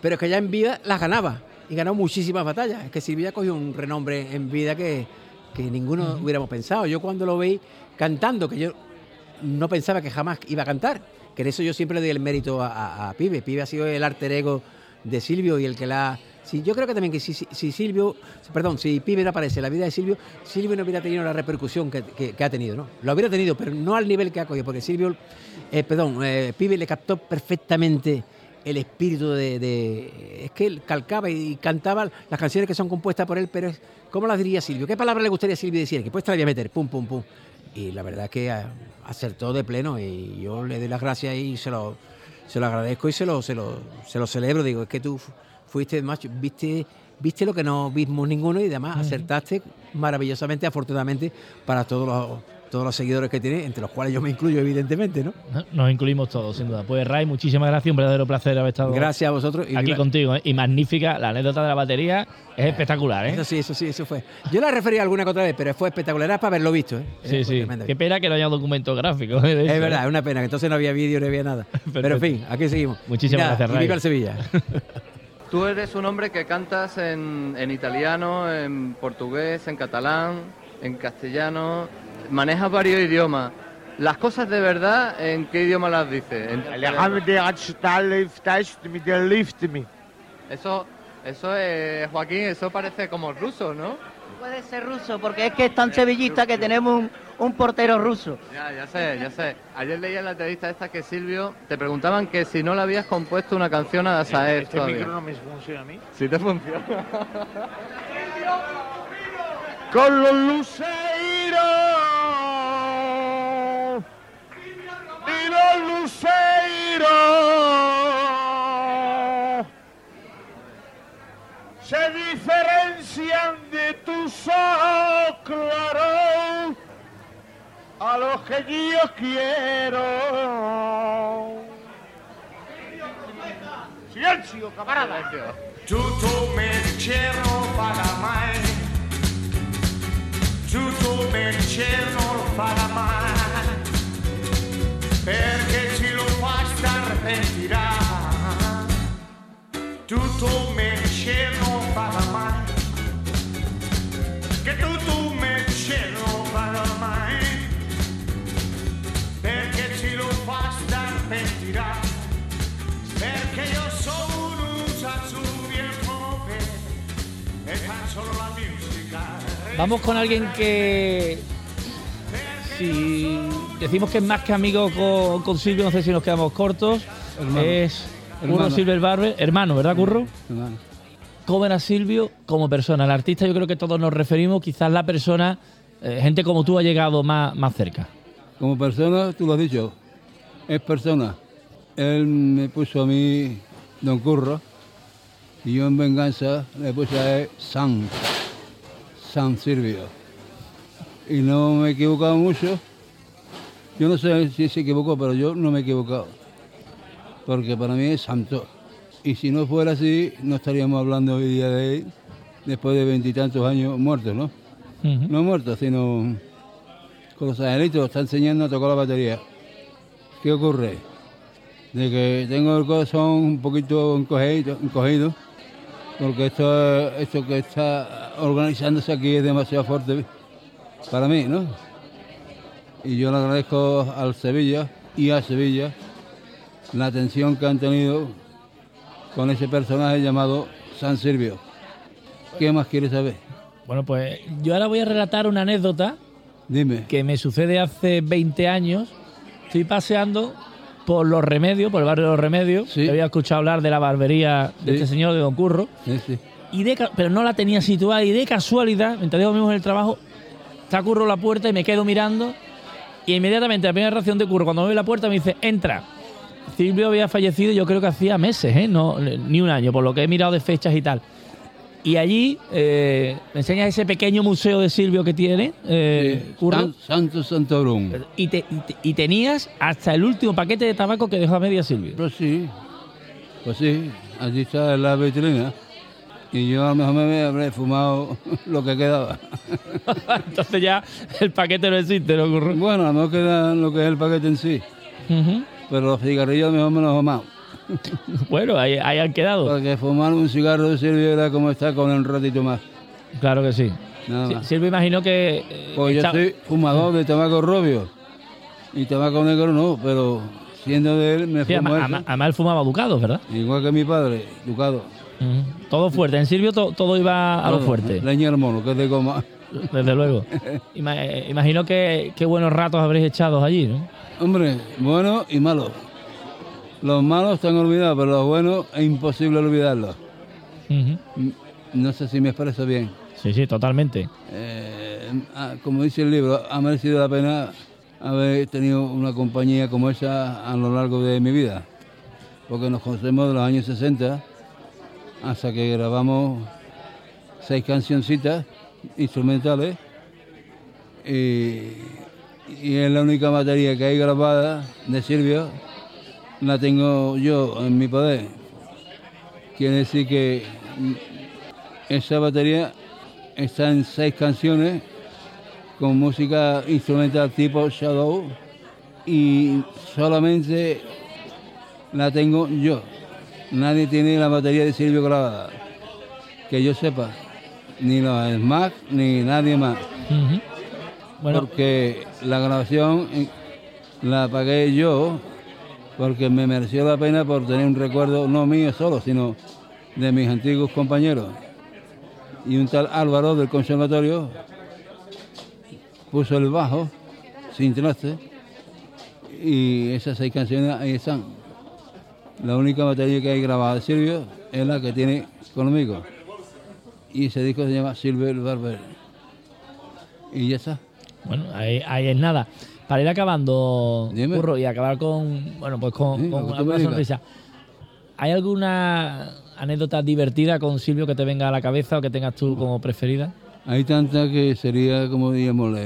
Pero es que ya en vida las ganaba. Y ganó muchísimas batallas. Es que Silvio ya cogió un renombre en vida que, que ninguno hubiéramos pensado. Yo cuando lo veí cantando, que yo no pensaba que jamás iba a cantar. Que en eso yo siempre le doy el mérito a, a- a Pibe. Pibe ha sido el alter ego de Silvio y el que la... Sí, yo creo que también que si, si- si Silvio, perdón, si Pibe no aparece en la vida de Silvio, Silvio no hubiera tenido la repercusión que, que- que ha tenido, ¿no? Lo hubiera tenido, pero no al nivel que ha cogido, porque Silvio, eh, perdón, eh, Pibe le captó perfectamente el espíritu de, de- Es que él calcaba y cantaba las canciones que son compuestas por él, pero es, ¿cómo las diría Silvio? ¿Qué palabra le gustaría a Silvio decir? Que pues te la voy a meter, pum, pum, pum. Y la verdad es que acertó de pleno y yo le doy las gracias y se lo, se lo agradezco y se lo, se lo, se lo celebro. Digo, es que tú fu- fuiste, macho, viste, viste lo que no vimos ninguno y además acertaste maravillosamente, afortunadamente, para todos los, todos los seguidores que tiene, entre los cuales yo me incluyo, evidentemente, ¿no? Nos incluimos todos, sin duda. Pues Ray, muchísimas gracias, un verdadero placer haber estado Gracias a vosotros. y aquí viva- contigo. ¿eh? Y magnífica, la anécdota de la batería es espectacular, ¿eh? Eso sí, eso sí, eso fue. Yo la refería alguna que otra vez, pero fue espectacular, era para haberlo visto, ¿eh? Sí, Eh, sí. tremendo. Qué pena que no haya documento gráfico. ¿eh? de Es eso, verdad, ¿eh? es una pena, que entonces no había vídeo, no había nada. Pero en fin, aquí seguimos. Muchísimas Y nada, gracias, y Ray. viva el Sevilla. Tú eres un hombre que cantas en, en italiano, en portugués, en catalán, en castellano, manejas varios idiomas. Las cosas de verdad, ¿en qué idioma las dices? Eso, eso es, Joaquín, eso parece como ruso, ¿no? Puede ser ruso, porque es que es tan sevillista que tenemos un, un portero ruso. Ya, ya sé, ya sé. Ayer leía en la entrevista esta que Silvio te preguntaban que si no le habías compuesto una canción a Saez Este todavía. micro no me funciona a mí. Sí te funciona. con los luceiros y los se diferencian de tus ojos claros a los que yo quiero. Silencio, camarada. Tutto me cielo farà mai tutto cielo farà mai perché se lo fa arrepentirà tutto il cielo farà mai che tutto il cielo farà mai perché se lo fa arrepentirà perché io sono un sazzurro e faccio la musica Vamos con alguien que. Si decimos que es más que amigo con, con Silvio, no sé si nos quedamos cortos. Hermano. Es Curro Hermano. Silver Barber, hermano, ¿verdad, Curro? Hermano. ¿Cómo era Silvio como persona? El artista, yo creo que todos nos referimos, quizás la persona, eh, gente como tú ha llegado más, más cerca. Como persona, tú lo has dicho, es persona. Él me puso a mí Don Curro y yo en venganza le puse a él San, San Silvio. Y no me he equivocado mucho. Yo no sé si se equivocó, pero yo no me he equivocado. Porque para mí es santo. Y si no fuera así, no estaríamos hablando hoy día de él, después de veintitantos años muertos, ¿no? No muertos, sino con los angelitos, está enseñando a tocar la batería. ¿Qué ocurre? De que tengo el corazón un poquito encogido, encogido porque esto, esto que está organizándose aquí es demasiado fuerte para mí, ¿no? Y yo le agradezco al Sevilla y a Sevilla la atención que han tenido con ese personaje llamado San Silvio. ¿Qué más quieres saber? Bueno, pues yo ahora voy a relatar una anécdota Dime. que me sucede hace 20 años. Estoy paseando por Los Remedios, por el barrio de Los Remedios. que Había escuchado hablar de la barbería de Sí. este señor, de Don Curro. Sí, sí. Y de, pero no la tenía situada. Y de casualidad, mientras íbamos mismo en el trabajo, está Curro la puerta y me quedo mirando. Y inmediatamente la primera reacción de Curro, cuando me ve la puerta, me dice, entra. Silvio había fallecido yo creo que hacía meses, ¿eh? no, ni un año, por lo que he mirado de fechas y tal. Y allí eh, me enseñas ese pequeño museo de Silvio que tiene, eh. San- Santo Santorum. Y, te- y te- y tenías hasta el último paquete de tabaco que dejó a media Silvio. Pues sí, pues sí, allí está la vitrina. Y yo a lo mejor me habré fumado lo que quedaba. Entonces ya el paquete no existe, ¿no? Bueno, a lo mejor queda lo que es el paquete en sí. Pero los cigarrillos a lo mejor me los he fumado. Bueno, ahí, ahí han quedado. Porque fumar un cigarro de Silvio era como estar con un ratito más. Claro que sí. Nada Sí. Silvio imagino que... eh, Pues yo soy fumador de tabaco rubio. Y tabaco negro no, pero siendo de él me Sí, fumo además, eso. además- además él fumaba ducados, ¿verdad? Igual que mi padre, Ducado. Todo fuerte. En Silvio to- todo iba a lo fuerte. Leña al mono, que es de goma. Desde luego. Ima- eh, imagino que qué buenos ratos habréis echado allí, ¿no? Hombre, buenos y malos. Los malos están olvidados, pero los buenos es imposible olvidarlos. Mm, No sé si me expreso bien. Sí, sí, totalmente. Eh, ah, como dice el libro, ha merecido la pena haber tenido una compañía como esa a lo largo de mi vida. porque nos conocemos de los años 60 hasta que grabamos seis cancioncitas instrumentales y, es la única batería que hay grabada de Silvio, la tengo yo en mi poder. Quiere decir que esa batería está en seis canciones con música instrumental tipo Shadow y solamente la tengo yo. Nadie tiene la batería de Silvio grabada, que yo sepa, ni los Smack ni nadie más. Porque la grabación eh, la pagué yo porque me mereció la pena por tener un recuerdo no mío solo, sino de mis antiguos compañeros. Y un tal Álvaro del conservatorio puso el bajo sin traste y esas seis canciones ahí están. La única batería que hay grabada de Silvio es la que tiene conmigo. Y ese disco se llama Silver Barber. Y ya está. Bueno, ahí, ahí es nada. Para ir acabando, Curro, y acabar con, bueno, pues con, Sí, con digas. sonrisa. ¿Hay alguna anécdota divertida con Silvio que te venga a la cabeza o que tengas tú como preferida? Hay tantas que sería, como digamos,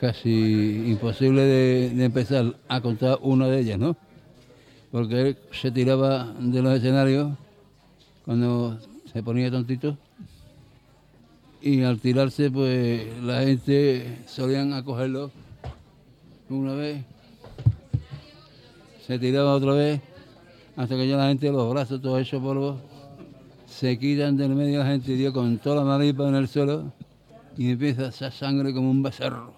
casi imposible de, de empezar a contar una de ellas, ¿no? Porque él se tiraba de los escenarios cuando se ponía tontito. Y al tirarse, pues la gente solían acogerlo una vez, se tiraba otra vez, hasta que ya la gente, los brazos, todo hecho polvo, se quitan del medio de la gente y dio con toda la maripa en el suelo y empieza esa sangre como un becerro.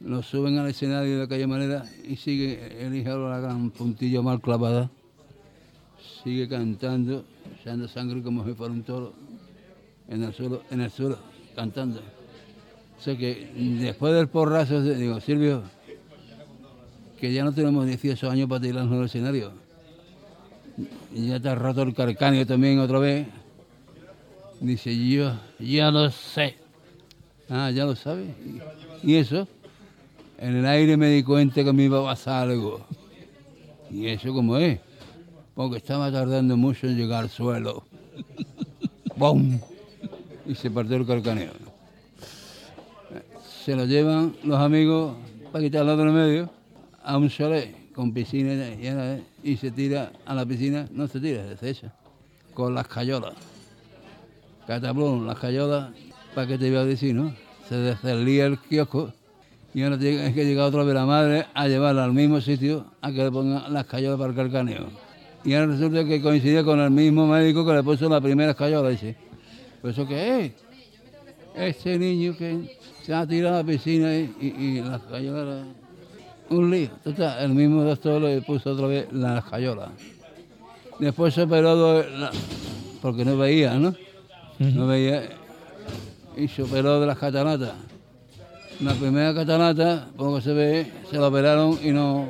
Lo suben al escenario de la calle Manera y sigue el hijo la gran puntillo mal clavada. Sigue cantando, echando sangre como si fuera un toro en el suelo, en el suelo, cantando. O sea que después del porrazo, digo, Silvio, que ya no tenemos 18 años para tirarnos al escenario. Y ya has roto el carcáneo también otra vez. Dice, yo ya lo sé. Ah, ya lo sabes. ¿Y eso? En el aire me di cuenta que me iba a pasar algo. ¿Y eso cómo es? Porque estaba tardando mucho en llegar al suelo. ¡Bum! Y se partió el carcaneo. Se lo llevan los amigos para quitarlo del medio a un chalet con piscina y se tira a la piscina, no se tira, se echa, con las cayolas. Cataplum, las cayolas, ¿para qué te iba a decir, no? Se deslía el kiosco y ahora tiene que llegar otra vez la madre a llevarla al mismo sitio a que le pongan las cayolas para el carcaneo. Y ahora resulta que coincidía con el mismo médico que le puso la primera cayola, dice. ¿Pues eso qué es? Este niño que se ha tirado a la piscina y, y, y las cayolas... Un lío. Total, el mismo doctor le puso otra vez las cayolas. Después se operó la- porque no veía, ¿no? No veía. Y se operó de las cataratas. La primera catarata, lo que se ve, se la operaron y no,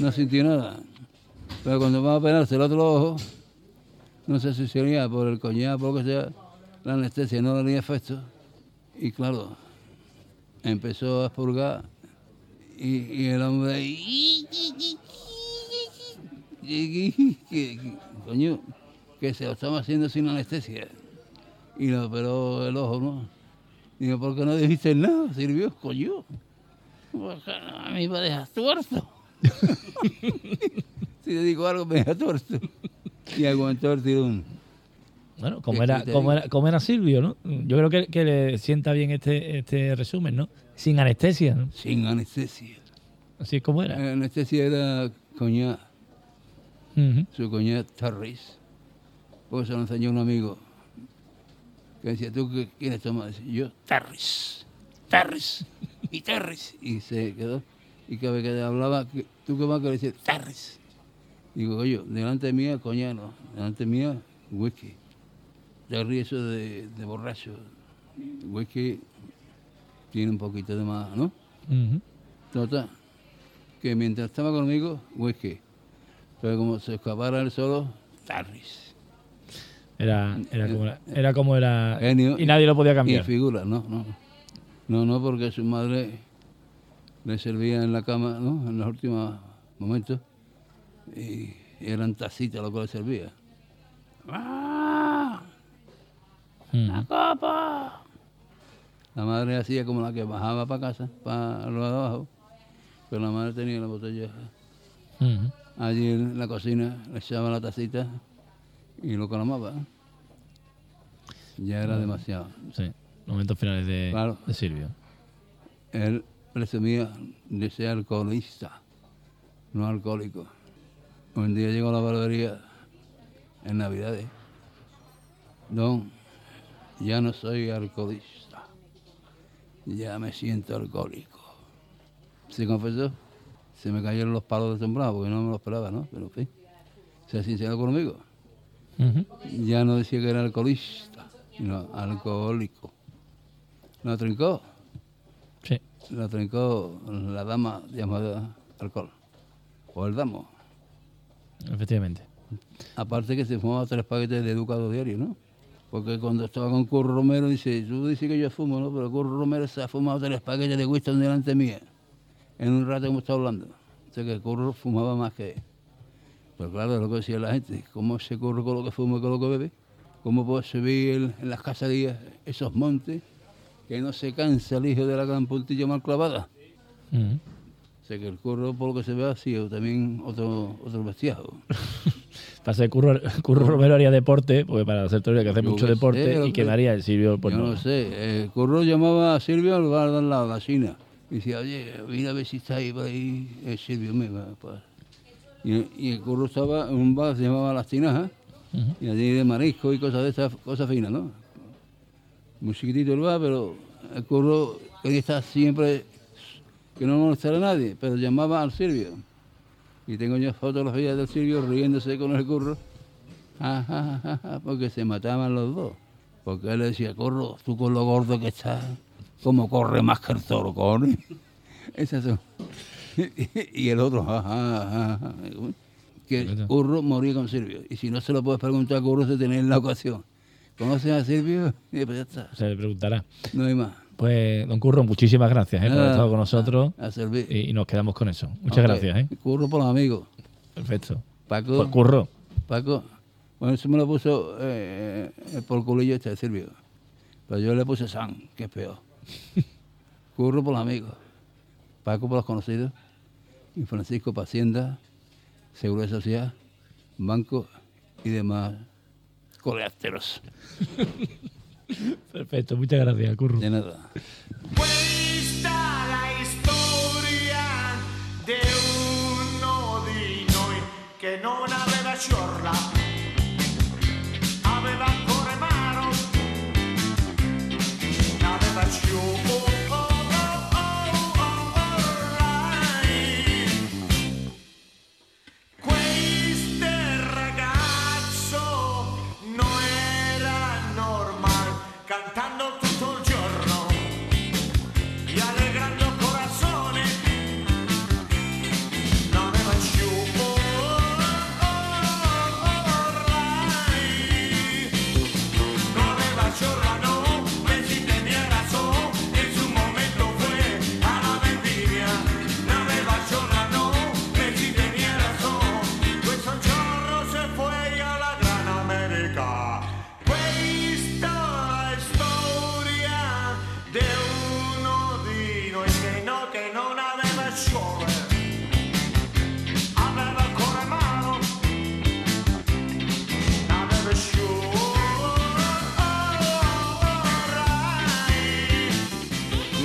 no sintió nada. Pero cuando va a operarse el otro ojo, no sé si sería por el coñac, por lo que sea, la anestesia no tenía efecto. Y claro, empezó a expurgar y, y el hombre coño, que se lo estaba haciendo sin anestesia. Y le operó el ojo, ¿no? Digo, ¿por qué no dijiste nada? Sirvió, coño. Porque a mí me dejas tuerto. si le digo algo, me deja tuerto. Y aguantó el tirón. Bueno, como ¿Qué- era, te como era, como era Silvio, ¿no? Yo creo que, que le sienta bien este, este resumen, ¿no? Sin anestesia, ¿no? Sin anestesia. Así es como era. La anestesia era coñac. Ujú. Su coñac Tarris. Pues se lo enseñó un amigo. Que decía, ¿tú quieres tomar? Dice, yo, Tarris. Tarris. Y Tarris. Y se quedó. Y cada vez que hablaba, ¿qué- ¿tú qué vas a querer decir? Tarris. Digo, oye, delante mía, coñac no. Delante mía, whisky. Tarris eso de, de borracho. Whisky tiene un poquito de más, ¿no? Ujú. Total, que mientras estaba conmigo, whisky. Pero como se escapara él solo, Tarris. Era, era, como era, era como era. Genio y nadie lo podía Y cambiar. figura, no, no. No, no, porque su madre le servía en la cama, ¿no? En los últimos momentos. Y eran tacitas lo que le servía. ¡Ah! ¡La copa! La madre hacía como la que bajaba para casa, para lo de abajo. Pero la madre tenía la botella Ujú. allí en la cocina, le echaba la tacita y lo calamaba. Ya era demasiado. Sí, momentos finales de, Claro. de Silvio. Él presumía de ser alcoholista, no alcohólico. Un día llegó a la barbería en Navidades. Don, ya no soy alcoholista, ya me siento alcohólico. Se confesó, se me cayeron los palos de sombrado porque no me lo esperaba, ¿no? Pero en fin, sea sincero conmigo. Ya no decía que era alcoholista, sino alcohólico. ¿La trincó? Sí. La trincó la dama llamada alcohol. O el damo. Efectivamente. Aparte que se fumaba tres paquetes de educado diario, ¿no? Porque cuando estaba con Curro Romero, dice, tú dices que yo fumo, ¿no? Pero Curro Romero se ha fumado tres paquetes de Winston delante mía. En un rato como está hablando. O sea que Curro fumaba más que Pero claro, es lo que decía la gente, ¿cómo se con lo que fuma y con lo que bebe? ¿Cómo puede subir en- en las caserías esos montes que no se cansa el hijo de la gran puntilla mal clavada? Ujú. O sea que el curro, por lo que se ve, ha sido también otro, otro bestiajo. Pasa que Curro, Curro Romero haría deporte, porque para hacer teoría hay que hacer Yo mucho deporte, sé, y hombre. quemaría el Silvio pues Yo no. no sé. eh, Curro llamaba a Silvio al bar de la China. Y decía, oye, mira a ver si está ahí por ahí el Silvio. Me va, pues. Y, y el Curro estaba en un bar se llamaba Las Tinajas, y allí de marisco y cosas de esas, cosas finas, ¿no? Muy chiquitito el bar, pero el Curro quería estar siempre, que no molestara a nadie, pero llamaba al Silvio. Y tengo yo fotografías del Silvio riéndose con el Curro, Ja, ja, ja, ja, porque se mataban los dos. Porque él le decía, Curro, tú con lo gordo que estás, como corre más que el toro, corre. Esas son. y el otro, ja, ja, ja, ja. que Curro moría con Silvio. Y si no se lo puedes preguntar a Curro, se tiene en la ocasión. ¿Conoces a Silvio? Y pues ya está. Se le preguntará. No hay más. Pues, don Curro, muchísimas gracias eh, por haber estado con nosotros. a servir. Y, y nos quedamos con eso. Muchas gracias. ¿eh? Curro por los amigos. Perfecto. Paco. Pues, Curro. Paco. Bueno, eso me lo puso eh, por culillo este Silvio. Pero yo le puse San, que es peor. Curro por los amigos. Paco por los conocidos. Y Francisco para Hacienda, Seguridad Social, Banco y demás coleópteros. Perfecto, muchas gracias, Curro. De nada. Questa la storia di uno di noi che non aveva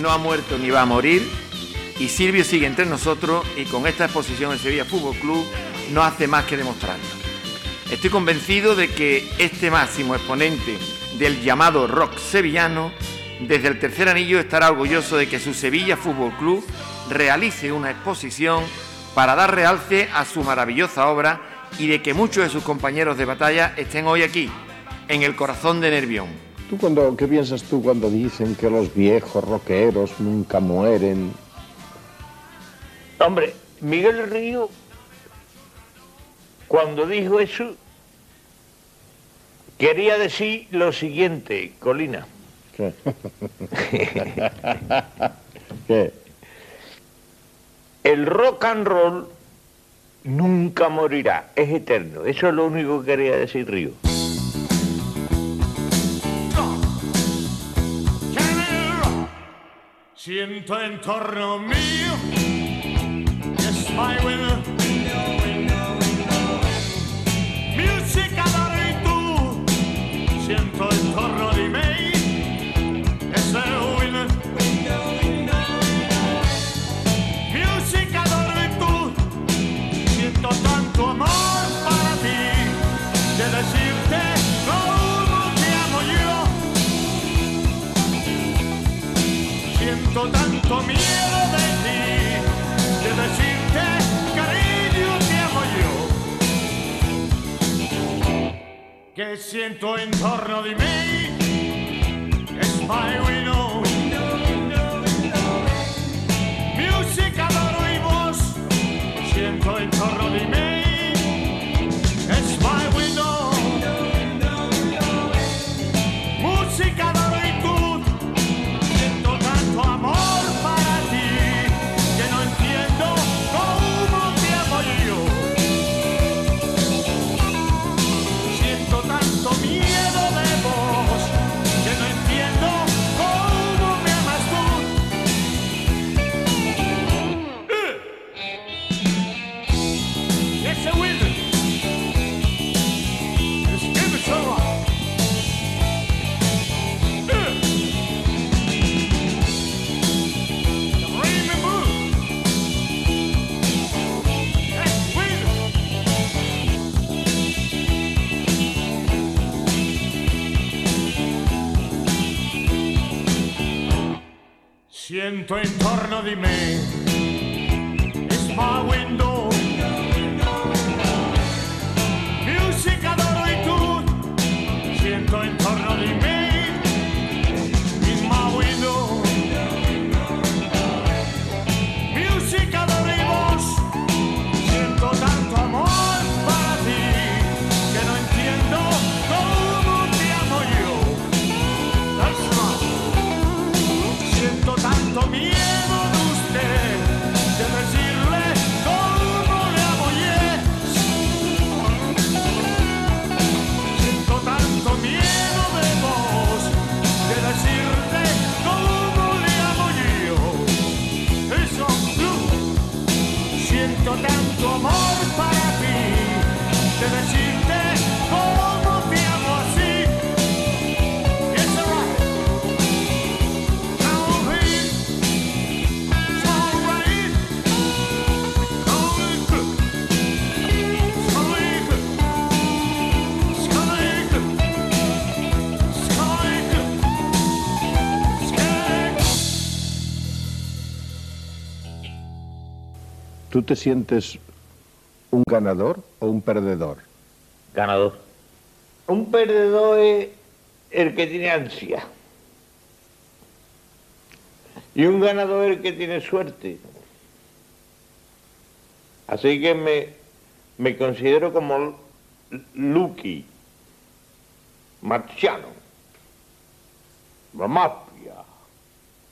no ha muerto ni va a morir y Silvio sigue entre nosotros y con esta exposición en Sevilla Fútbol Club no hace más que demostrarlo. Estoy convencido de que este máximo exponente del llamado rock sevillano desde el tercer anillo estará orgulloso de que su Sevilla Fútbol Club realice una exposición para dar realce a su maravillosa obra y de que muchos de sus compañeros de batalla estén hoy aquí, en el corazón de Nervión. ¿Tú cuando, ¿Qué piensas tú cuando dicen que los viejos roqueros nunca mueren? Hombre, Miguel Río, cuando dijo eso, quería decir lo siguiente, Colina. ¿Qué? El rock and roll nunca morirá, es eterno. Eso es lo único que quería decir Río. Siento en torno mío que es my window. Adoro y tú. Siento en torno de mí es el window. Music adoro y tú. Siento tanto amor. que siento en torno de mí es my. lovely man. te sientes un ganador o un perdedor? Ganador. Un perdedor es el que tiene ansia. Y un ganador es el que tiene suerte. Así que me, me considero como lucky, marciano, lo más